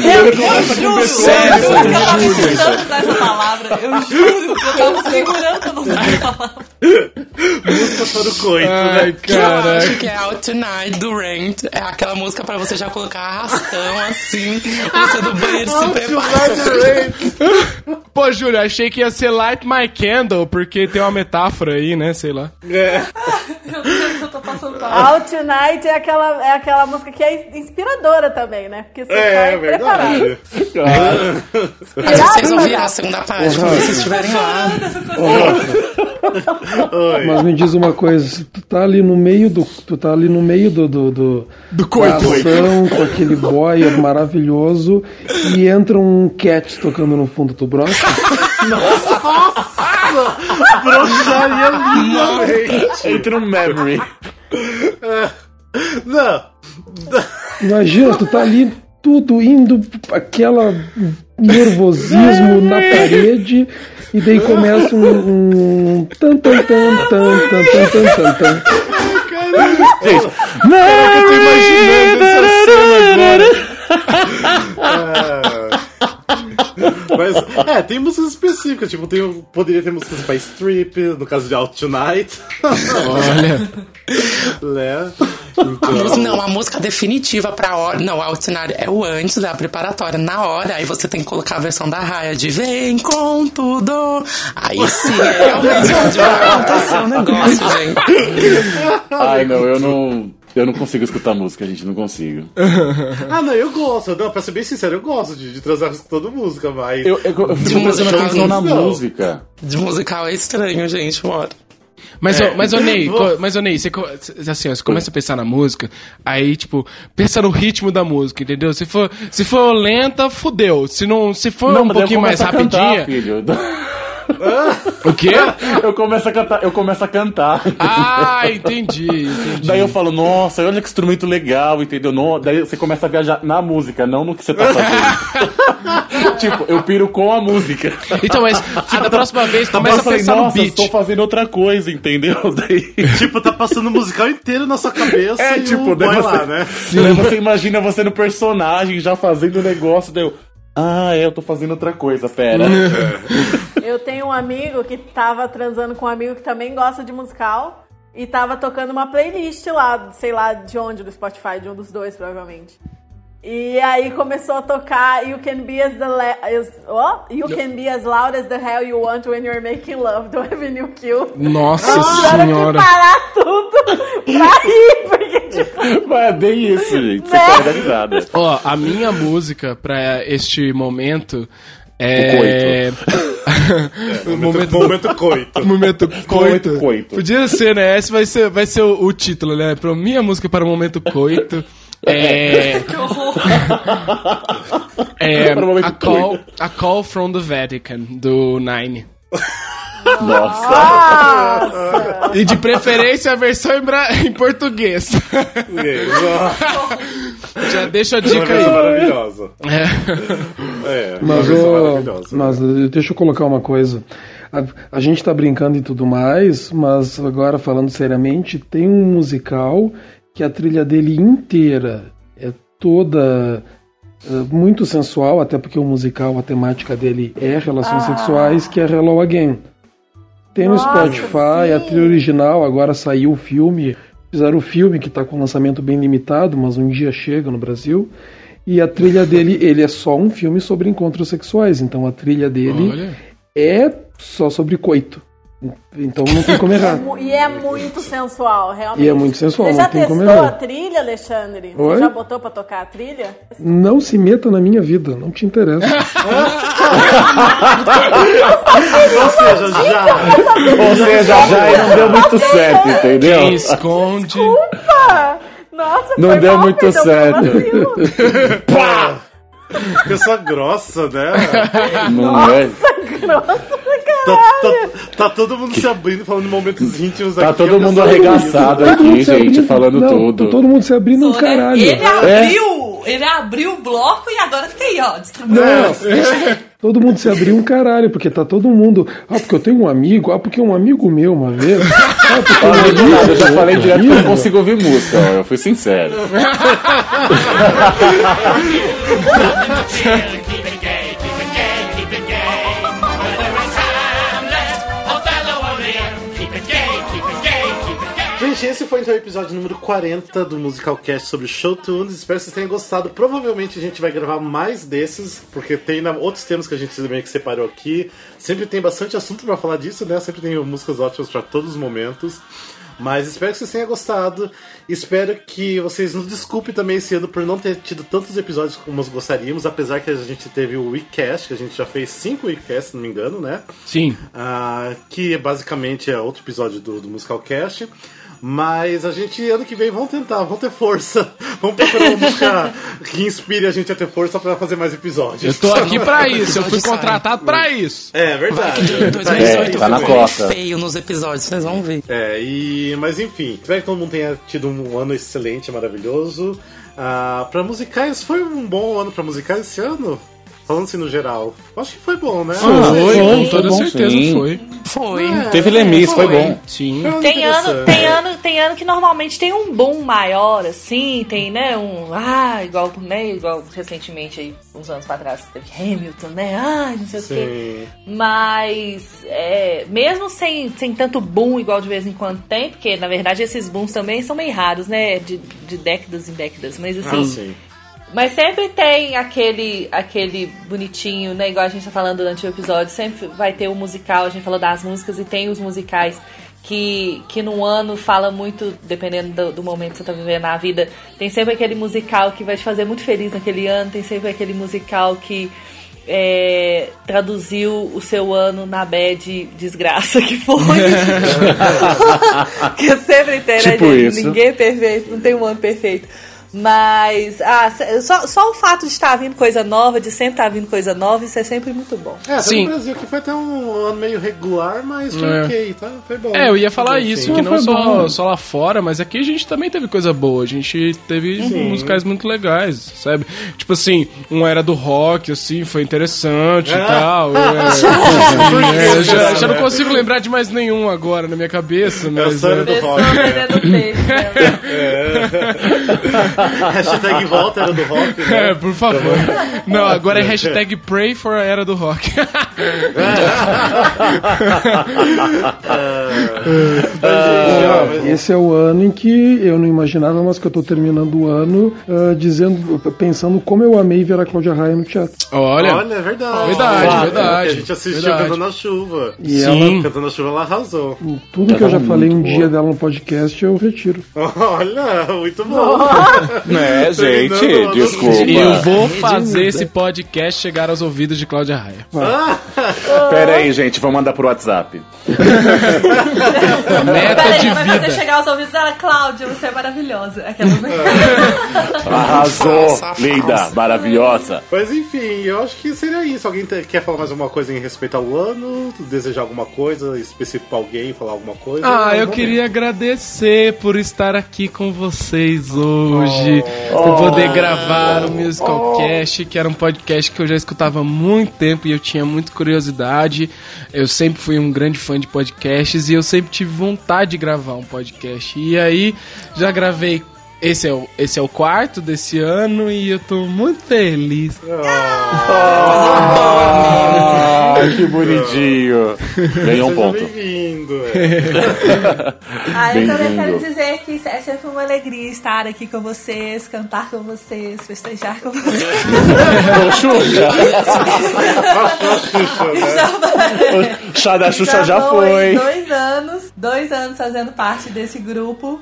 Eu juro, Sério, eu eu tava juro. tentando usar essa palavra. Eu juro que eu tava segurando pra não usar essa palavra. música para o coito, Ai, né? Eu acho que é Out Tonight do Rent. É aquela música pra você já colocar arrastão assim. Você do banheiro se prepara. Pô, Júlio, achei que ia ser Light My Candle, porque tem uma metáfora aí, né? Sei lá. É. Eu tô passando mal. Out Tonight é aquela, é aquela música que é inspiradora também, né? Porque você É, sai preparado. verdade. Mas vocês ouviram a segunda parte quando vocês estiverem lá. Mas me diz uma coisa, se tu tá ali no meio do. Tu tá ali no meio do. do, do Do coito. ação, com aquele boy maravilhoso e entra um cat tocando no fundo do brocha. Nossa! Broxaria lindamente! Entra um memory. Não! Imagina, tu tá ali tudo indo, aquela nervosismo na parede. E daí começa um. tan tan, tan, tan, tan, tan, tan, tan, tan. Gente, caraca, eu tô imaginando essa cena agora. É. Mas, é, tem músicas específicas, tipo, tem, poderia ter músicas pra strip, no caso de Out Tonight. Olha. né? Então, Não, a música definitiva pra hora. Não, a ordinária é o antes da preparatória. Na hora, aí você tem que colocar a versão da raia de Vem com tudo. Aí sim, é realmente onde vai acontecer o negócio, gente. ai não, eu não. Eu não consigo escutar música, gente, não consigo. ah, não, eu gosto. Não, pra ser bem sincero, eu gosto de, de transar escutando música, mas. Eu, eu, eu fico prestando atenção na não. música. De musical é estranho, gente, hora. Mas, ô, mas, ô Ney, mas, ô Ney, você, assim, ó, você começa a pensar na música, aí, tipo, pensa no ritmo da música, entendeu? Se for, se for lenta, fudeu. Se, não, se for um daí eu pouquinho mais começo a cantar, rapidinha... filho. O quê? Eu começo a cantar, eu começo a cantar. Ah, entendi, entendi. Daí eu falo, nossa, olha que instrumento legal, entendeu? No- daí você começa a viajar na música, não no que você tá fazendo. tipo, eu piro com a música. Então, mas ah, da próxima vez, começa eu a falei, pensar no nossa, beat. estou fazendo outra coisa, entendeu? Daí... Tipo, tá passando o musical inteiro na sua cabeça É, e tipo, o daí você, lá, né? daí você imagina você no personagem, já fazendo o negócio, daí eu... Ah, é, eu tô fazendo outra coisa, pera. Eu tenho um amigo que tava transando com um amigo que também gosta de musical e tava tocando uma playlist lá, sei lá de onde, do Spotify, de um dos dois, provavelmente. E aí começou a tocar You Can Be as as, oh? You Can Be as loud as the hell you want when you're making love do Avenue Q. Nossa Tiveram senhora. que parar tudo pra rir, porque tipo, Mas é bem isso, gente. Você Né? pode dar risada. Ó, a minha música pra este momento é. o Momento, momento coito. Momento coito. Momento coito. Podia ser, né? Esse vai ser, vai ser o, o título, né? Pra minha música para o momento coito. É. é Para o momento a, call, coito. a Call from the Vatican, do Nine. Nossa. E de preferência a versão em, bra- em português. Já deixa a dica aí. maravilhosa. É. É, Mas, maravilhosa. mas eh, deixa eu colocar uma coisa. A, a gente tá brincando e tudo mais, mas agora falando seriamente, tem um musical que a trilha dele inteira é toda eh, muito sensual, até porque o musical, a temática dele é relações sexuais, que é Hello Again. Tem no Nossa, Spotify, a sim. trilha original, agora saiu o filme. Fizeram o filme que tá com lançamento bem limitado, mas um dia chega no Brasil. E a trilha dele, ele é só um filme sobre encontros sexuais. Então a trilha dele Olha. é só sobre coito. Então não tem como É errar. e é muito sensual, realmente. E é muito sensual, Você não já tem como testou a trilha, Alexandre? Oi? Você já botou pra tocar a trilha? Não se meta na minha vida, não te interessa. Ou seja, já. Ou seja, já aí não deu muito certo, entendeu? Quem esconde. Opa! Nossa, Não foi deu mal, muito certo. Pá! Pessoa grossa, né? Não é? Nossa, Tá, tá- tá todo mundo se abrindo, falando momentos íntimos Tá aqui. todo a mundo arregaçado Todo mundo aqui, se gente, falando não, tudo. tá todo mundo se abrindo um Né? caralho. Ele abriu, ele abriu o bloco e agora fica aí, ó, distribuindo. Todo mundo se abriu um caralho, porque tá todo mundo. Ah, porque eu tenho um amigo, ah, porque um amigo meu uma vez. Ah, porque um nada, eu já amigo, falei direto que eu não amigo. consigo ouvir música, ó, eu fui sincero. Gente, esse foi então o episódio número 40 do Musical Cast sobre Showtunes. Espero que vocês tenham gostado. Provavelmente a gente vai gravar mais desses, porque tem na- outros temas que a gente meio que separou aqui. Sempre tem bastante assunto pra falar disso, né? Sempre tem músicas ótimas pra todos os momentos. Mas espero que vocês tenham gostado. Espero que vocês nos desculpem também esse ano por não ter tido tantos episódios como nós gostaríamos, apesar que a gente teve o Weekcast, que a gente já fez cinco Weekcasts, se não me engano, né? Sim. Ah, que basicamente é outro episódio do, do Musical Cast. Mas a gente, ano que vem, vamos tentar, vamos ter força. Vamos procurar uma música que inspire a gente a ter força pra fazer mais episódios. Eu tô aqui pra isso, eu fui sai. contratado pra isso. É verdade. Em 2018 É, tá na cota. feio nos episódios, vocês vão ver. É, e, mas enfim, espero que todo mundo tenha tido um ano excelente, maravilhoso. Ah, pra musicais, foi um bom ano pra musicais esse ano? Falando assim no geral. Acho que foi bom, né? Foi, com foi toda bom, certeza sim. foi. Foi. Teve Lemis, foi bom. Sim. Foi Tem ano, tem, ano, tem ano que normalmente tem um boom maior, assim, tem, né, um. Ah, igual, né, igual recentemente aí, uns anos pra trás, teve Hamilton, né? Ai, não sei o quê. Sim. Mas, é, mesmo sem, sem tanto boom igual de vez em quando tem, porque na verdade esses booms também são meio raros, né? De, de décadas em décadas. Mas assim. Ah, sim. Mas sempre tem aquele, aquele bonitinho, né? Igual a gente tá falando durante o episódio, sempre vai ter o musical, a gente falou das músicas e tem os musicais que, que no ano fala muito, dependendo do, do momento que você tá vivendo na vida, tem sempre aquele musical que vai te fazer muito feliz naquele ano, tem sempre aquele musical que é, traduziu o seu ano na bad desgraça que foi. que sempre tem, né, Tipo gente? isso. Ninguém é perfeito, não tem um ano perfeito. Mas ah, só, só o fato de estar vindo coisa nova, de sempre estar vindo coisa nova, isso é sempre muito bom. É, até Sim. no Brasil que foi até um ano meio regular, mas foi É. ok, tá? Foi bom. É, eu ia falar Foi isso, sim. que Não, só, bom. só lá fora, mas aqui a gente também teve coisa boa. A gente teve musicais muito legais, sabe? Tipo assim, um era do rock, assim, foi interessante e Ah. tal. É, É, eu já, já não consigo lembrar de mais nenhum agora na minha cabeça, É a mas. história é, do rock. né? Peixe, né? Hashtag volta era do rock, né? É, por favor. Não, agora é hashtag pray for a era do rock. É, esse é o ano em que eu não imaginava, mas que eu tô terminando o ano ah, dizendo, pensando como eu amei ver a Cláudia Raia no teatro. Olha, Olha, é verdade. Verdade, Claro, verdade. A gente assistiu Verdade. Cantando na Chuva. E Sim. Cantando na Chuva, ela arrasou. Tudo que eu já falei um muito dia boa. dela no podcast, eu retiro. Olha, muito bom. Né, gente? Desculpa. eu vou fazer esse podcast chegar aos ouvidos de Cláudia Raia. Pera aí, gente, vamos mandar pro WhatsApp. Meta Peraí, de vai fazer chegar aos ouvidos dela, Cláudia, você é maravilhosa. Aquelas... Arrasou, Falsa, linda, falsa. maravilhosa. Mas enfim, eu acho que seria isso. Alguém quer falar mais alguma coisa em respeito ao ano? Desejar alguma coisa específica pra alguém? Falar alguma coisa? Ah, É eu momento. queria agradecer por estar aqui com vocês hoje, por poder gravar o Musicalcast, que era um podcast que eu já escutava há muito tempo e eu tinha muita curiosidade. Eu sempre fui um grande fã de podcasts e eu sempre tive vontade de gravar um podcast. E aí, já gravei. Esse é, o, esse é o quarto desse ano e eu tô muito feliz. Ah, que bonitinho. Ganhou um ponto. bem-vindo. é. Ah, eu também Bem-vindo. quero dizer que é sempre uma alegria estar aqui com vocês, cantar com vocês, festejar com vocês. Ô, Xuxa. Né? O chá da Xuxa já aí foi. Dois anos, dois anos fazendo parte desse grupo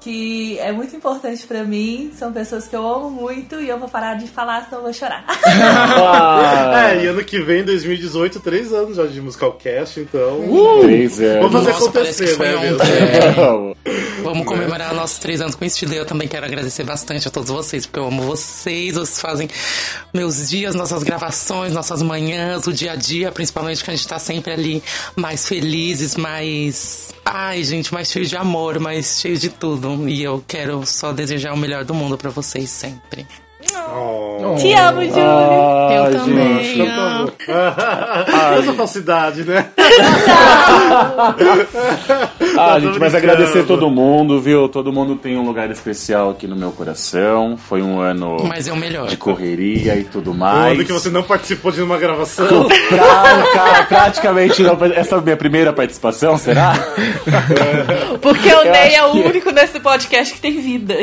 que é muito importante pra mim. São pessoas que eu amo muito e eu vou parar de falar, senão eu vou chorar. Ah, É, e ano que vem, 2018, três anos já de Musicalcast, então. Três anos. Vamos fazer Nossa, acontecer, né, ontem. mesmo? Vamos. Vamos comemorar nossos três anos com estilo. E eu também quero agradecer bastante a todos vocês, porque eu amo vocês. Vocês fazem meus dias, nossas gravações, nossas manhãs, o dia a dia, principalmente que a gente tá sempre ali mais felizes, mais. Ai, gente, mais cheio de amor, mais cheio de tudo. E eu quero só desejar o melhor do mundo pra vocês sempre. Oh. Te amo, Júlio. Eu Ai, também. gente. amo. Essa falsidade, né? Ah, tô gente, mas agradecer todo mundo, viu? Todo mundo tem um lugar especial aqui no meu coração. Foi um ano Mas é o melhor. de correria e tudo O mais. ano que você não participou de uma gravação. Pra- ca- praticamente não. Essa é a minha primeira participação, será? Porque o Ney é o que- único nesse podcast que tem vida.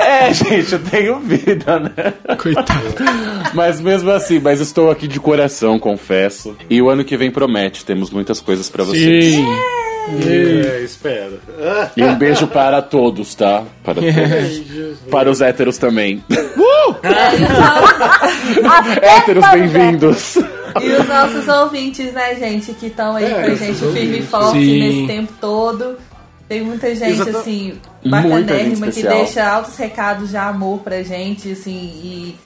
É, gente, eu tenho vida, né? Coitado. Mas mesmo assim, mas estou aqui de coração, confesso. E o ano que vem promete, temos muitas coisas pra vocês. Sim. É, espera. Ah, E um beijo para todos, tá? Para todos. Para os héteros também. héteros, bem-vindos. E os nossos ouvintes, né, gente, que estão aí É, com a gente firme e forte Sim. nesse tempo todo. Tem muita gente, Exata- assim, bacanérrima, que deixa altos recados de amor pra gente, assim, e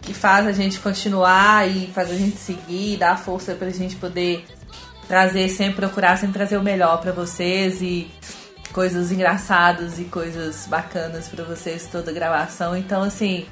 que faz a gente continuar e faz a gente seguir, dá força pra gente poder trazer, sempre procurar, sempre trazer o melhor pra vocês e coisas engraçadas e coisas bacanas pra vocês toda gravação. Então, assim,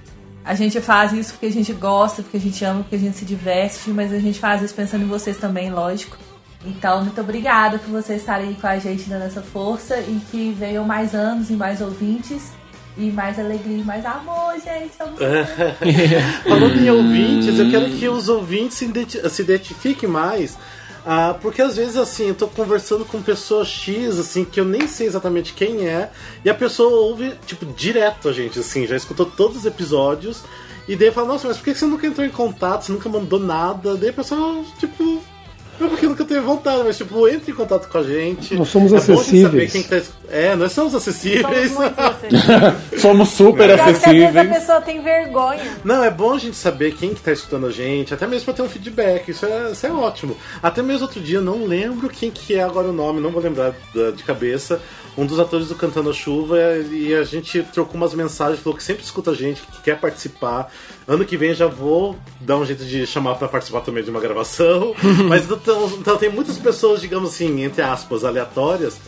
a gente faz isso porque a gente gosta, porque a gente ama, porque a gente se diverte, mas a gente faz isso pensando em vocês também, lógico. Então, muito obrigada por vocês estarem com a gente dando essa força e que venham mais anos e mais ouvintes e mais alegria e mais amor, gente. Falando em ouvintes, eu quero que os ouvintes se identifiquem mais. Ah, porque às vezes assim, eu tô conversando com pessoa X, assim, que eu nem sei exatamente quem é, e a pessoa ouve, tipo, direto a gente, assim, já escutou todos os episódios, e daí fala, nossa, mas por que você nunca entrou em contato, você nunca mandou nada? Daí a pessoa, tipo. Não porque eu nunca teve vontade, mas tipo, entre em contato com a gente. Nós somos é bom a gente acessíveis. saber quem que tá É, nós somos acessíveis. Somos acessíveis. Somos super que às vezes a acessíveis. pessoa tem vergonha. Não, é bom a gente saber quem que tá escutando a gente, até mesmo pra ter um feedback, isso é, isso é ótimo. Até mesmo outro dia, eu não lembro quem que é agora o nome, não vou lembrar da- de cabeça, um dos atores do Cantando a Chuva, e a gente trocou umas mensagens, falou que sempre escuta a gente, que quer participar. Ano que vem já vou dar um jeito de chamar pra participar também de uma gravação. Mas então, então tem muitas pessoas, digamos assim, entre aspas, aleatórias,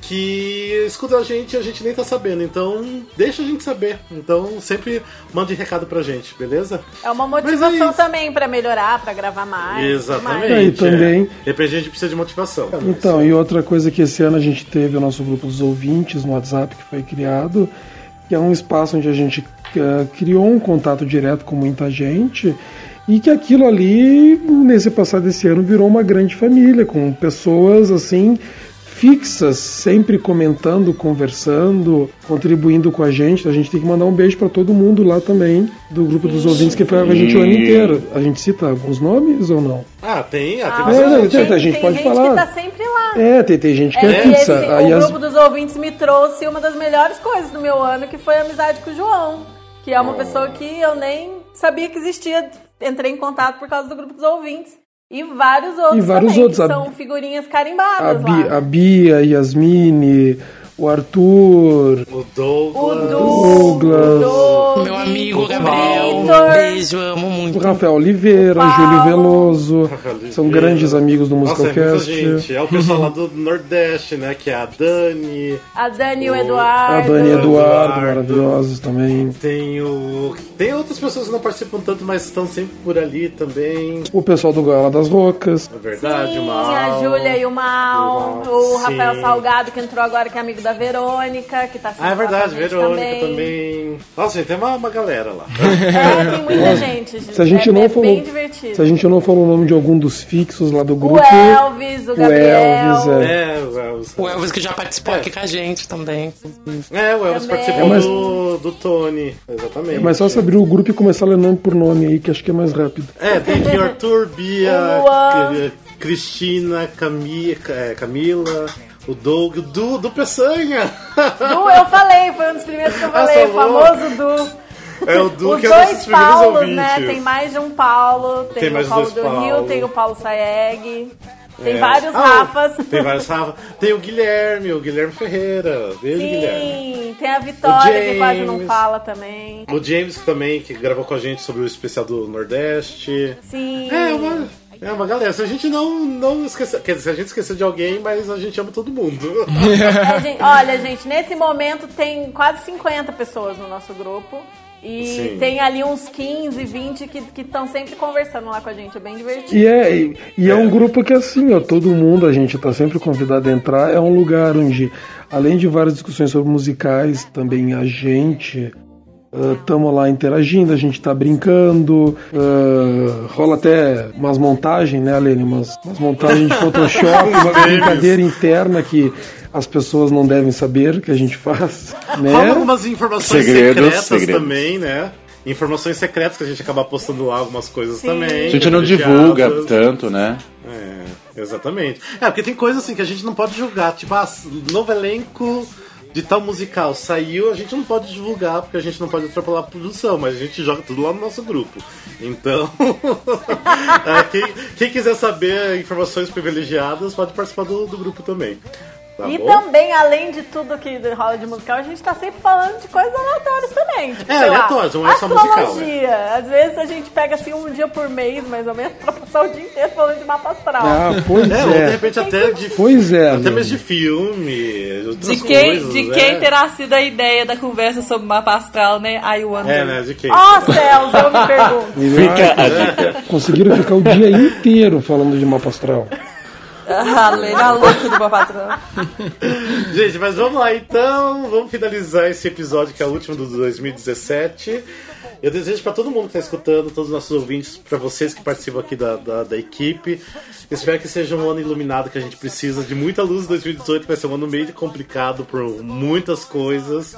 que escutam a gente e a gente nem tá sabendo. Então, deixa a gente saber. Então, sempre mande recado pra gente, beleza? É uma é motivação isso. também pra melhorar, pra gravar mais. Exatamente. É, e também- É. De repente a gente precisa de motivação. Então, e outra coisa que esse ano a gente teve o nosso grupo dos ouvintes no WhatsApp que foi criado. que é um espaço onde a gente eh, criou um contato direto com muita gente e que aquilo ali, nesse passado desse ano, virou uma grande família, com pessoas assim fixas, sempre comentando, conversando, contribuindo com a gente. A gente tem que mandar um beijo para todo mundo lá também, do grupo dos ouvintes que foi com a gente o ano inteiro. A gente cita alguns nomes ou não? Ah, tem, ah, tem Ah, bastante. é, a gente tem pode gente falar. que tá sempre lá. É, tem, tem gente que é, É, e fixa. esse- Aí o as- grupo dos ouvintes me trouxe uma das melhores coisas do meu ano, que foi a amizade com o João. Que é uma pessoa que eu nem sabia que existia. Entrei em contato por causa do grupo dos ouvintes. E vários outros E vários também, outros, que a- são figurinhas a, carimbadas Bi- lá. a Bia, a Yasmine, o Arthur, O O Douglas. Douglas. Doug, Meu amigo o Gabriel. Vitor. Beijo, amo o muito. Rafael Oliveira, O o Júlio. Veloso. Rafael Oliveira. São grandes amigos do é Musicalcast. gente. É o pessoal lá do Nordeste, né? Que é a Dani, A Dani e o O- A Eduardo. Dani e Eduardo, Eduardo. maravilhosos também. tem o. Tem outras pessoas que não participam tanto, mas estão sempre por ali também. O pessoal do Goela das Rocas. É verdade, Sim, o Mal. a Júlia e o Mal, O Mal, o Rafael sim. Salgado, que entrou agora, que é amigo da Verônica, que tá sempre Ah, é verdade, gente Verônica também. Nossa, gente, tem uma, uma galera lá. É, tem muita gente. Se a gente é, não é falou, bem divertido. se a gente não falou o nome de algum dos fixos lá do grupo, O Elvis, o o Gabriel. Elvis, é. É, o Elvis. O Elvis que já participou aqui com a gente também. É, o Elvis Também. participou É, mas- do, do Tony. Exatamente. É mais só abrir o grupo e começar a ler nome por nome aí, que acho que é mais rápido. É, tem aqui o Arthur, Bia, O Cristina, é, Camila, o Doug, o Du, do Peçanha. Du, eu falei, foi um dos primeiros que eu Ah, falei, o falou? famoso Du. É o Du Os que é dois Paulos, ouvintes. né? Tem mais de um Paulo. Tem, Tem o mais Paulo dois do Paulo. Rio, tem o Paulo Saeg. Tem É. vários Ah, o- Rafas. Tem vários Rafas. Tem o Guilherme, o Guilherme Ferreira. Beijo, Guilherme. Sim, tem a Vitória, que quase não fala também. O James também, que gravou com a gente sobre o especial do Nordeste. Sim. É uma, é uma galera. Se a gente não, não esquecer. Quer dizer, se a gente esquecer de alguém, mas a gente ama todo mundo. É, gente, olha, gente, nesse momento tem quase 50 pessoas no nosso grupo. E Sim. tem ali uns 15, 20 que estão sempre conversando lá com a gente. É bem divertido. E é, e, e é um grupo que assim, ó, todo mundo, a gente tá sempre convidado a entrar. É um lugar onde, além de várias discussões sobre musicais, também a gente estamos lá interagindo, a gente tá brincando, ah, rola até umas montagens, né, Alene? Umas, umas montagens de Photoshop, uma brincadeira interna que as pessoas não devem saber que a gente faz, né? Rola algumas informações Segredos, secretas segredos. também, né? Informações secretas que a gente acaba postando lá algumas coisas Sim. também. A gente não divulga tanto, né? É, exatamente. É, porque tem coisas assim que a gente não pode julgar. Tipo, ah, novo elenco de tal musical saiu, a gente não pode divulgar porque a gente não pode atropelar a produção, mas a gente joga tudo lá no nosso grupo. Então, é, quem, quem quiser saber informações privilegiadas pode participar do, do grupo também. Tá e bom? também, além de tudo que rola de musical, a gente tá sempre falando de coisas aleatórias também. Tipo, É, aleatórias, não é só musical, astrologia. Às vezes a gente pega assim um dia por mês, mais ou menos, pra passar o dia inteiro falando de mapa astral. Ah, pois É, ou de é. repente até de, Pois é, até mesmo de filme, outras De quem, coisas, de né? quem terá sido a ideia da conversa sobre mapa astral, né? I wonder. É, né, de quem? Ó céus, eu me pergunto. Fica a dica. Conseguiram ficar o dia inteiro falando de mapa astral. A Lena louca do mapa astral. Gente, mas vamos lá então, vamos finalizar esse episódio que é o último do 2017. Eu desejo para todo mundo que está escutando, todos os nossos ouvintes, para vocês que participam aqui da, da, da equipe. Espero que seja um ano iluminado que a gente precisa de muita luz. 2018 vai ser um ano meio complicado por muitas coisas.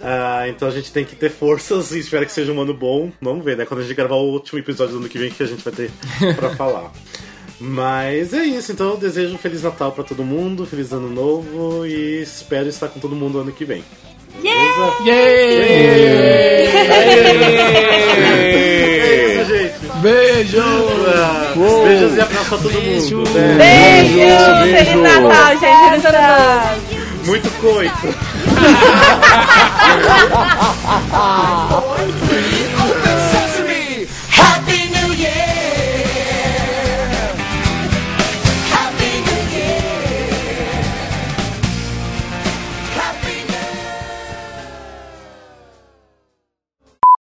Ah, então a gente tem que ter forças e espero que seja um ano bom. Vamos ver, né? Quando a gente gravar o último episódio do ano que vem, que a gente vai ter para falar. Mas é isso, então eu desejo um Feliz Natal pra todo mundo, Feliz Ano Novo e espero estar com todo mundo ano que vem. É isso, gente. Beijo! Beijos e abraço pra todo Beijo. mundo. né? Beijo! Feliz Natal, gente! Feliz Ano Novo! Muito coito.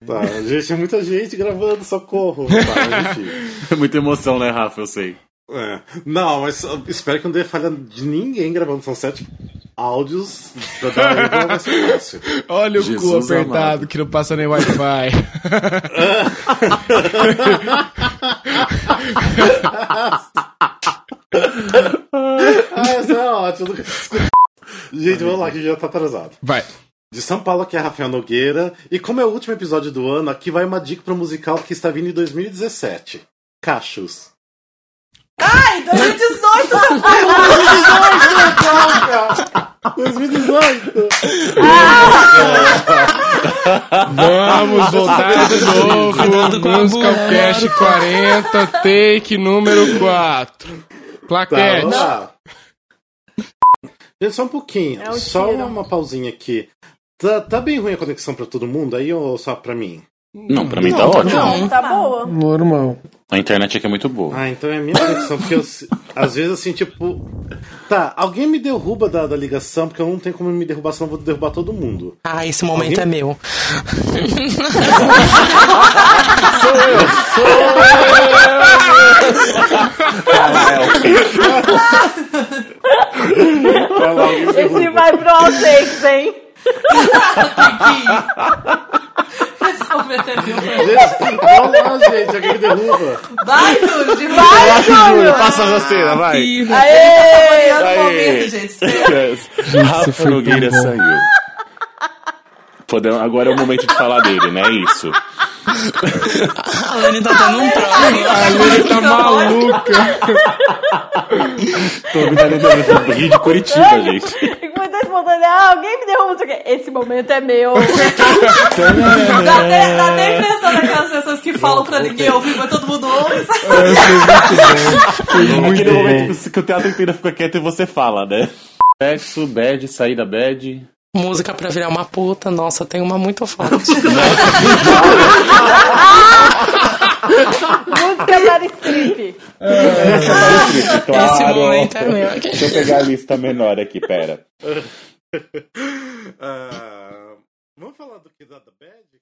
Tá, gente, é muita gente gravando, socorro. Tá, gente. Muita emoção, né, Rafa? Eu sei. É. Não, mas espero que não dê falha de ninguém gravando. São sete áudios da da vai ser fácil. Olha o cu apertado amado. que não passa nem Wi-Fi. Ah, essa é. Gente, vamos lá, que já tá atrasado. Vai. De São Paulo, aqui é Rafael Nogueira. E como é o último episódio do ano, aqui vai uma dica pro musical que está vindo em 2017. Cachos. Ai, 2018, seu 2018! Vamos voltar de novo. Cuidado com a Musical bunda. Cast 40, take número 4. Tá, Claquete. vamos lá. Gente, só um pouquinho. É um só tiro. uma pausinha aqui. Tá, tá bem ruim a conexão pra todo mundo aí ou só pra mim? Não, pra mim tá Não, tá ótimo. bom. Tá boa. Normal. A internet aqui é muito boa. Ah, então é a minha conexão, porque eu, às vezes assim, tipo. Tá, alguém me derruba da, da ligação, porque eu não tenho como me derrubar, senão eu vou derrubar todo mundo. Ah, esse momento Alguém? é meu. Vai lá, alguém me Esse derruba. vai pro outtakes, hein? Esse momento meu. Gente, vamos lá, gente, alguém derruba. Vai, Júlio, de Vai, Júlio! Passa a cena, vai. Aê! O Aí. momento, gente. Rafa Nogueira saiu. Podemos- agora é o momento de falar dele, né? Isso. A Lani tá dando um troço. A Lili tá maluca. Tô me dando rir de Curitiba, gente. E começou espontânea, ah, alguém me derruba, não sei o quê. Esse momento é meu. Dá até, dá a impressão daquelas pessoas que falam pra ninguém ouvir, mas todo mundo ouve. sabe? Aquele momento que o teatro inteiro fica quieto e você fala, né? Sexo, bad, sair da bad. Música pra virar uma puta. Nossa, tem uma muito forte. Música para strip. Esse momento é meu. Deixa eu pegar a lista menor aqui, pera. Ah, vamos falar do que da da Bad?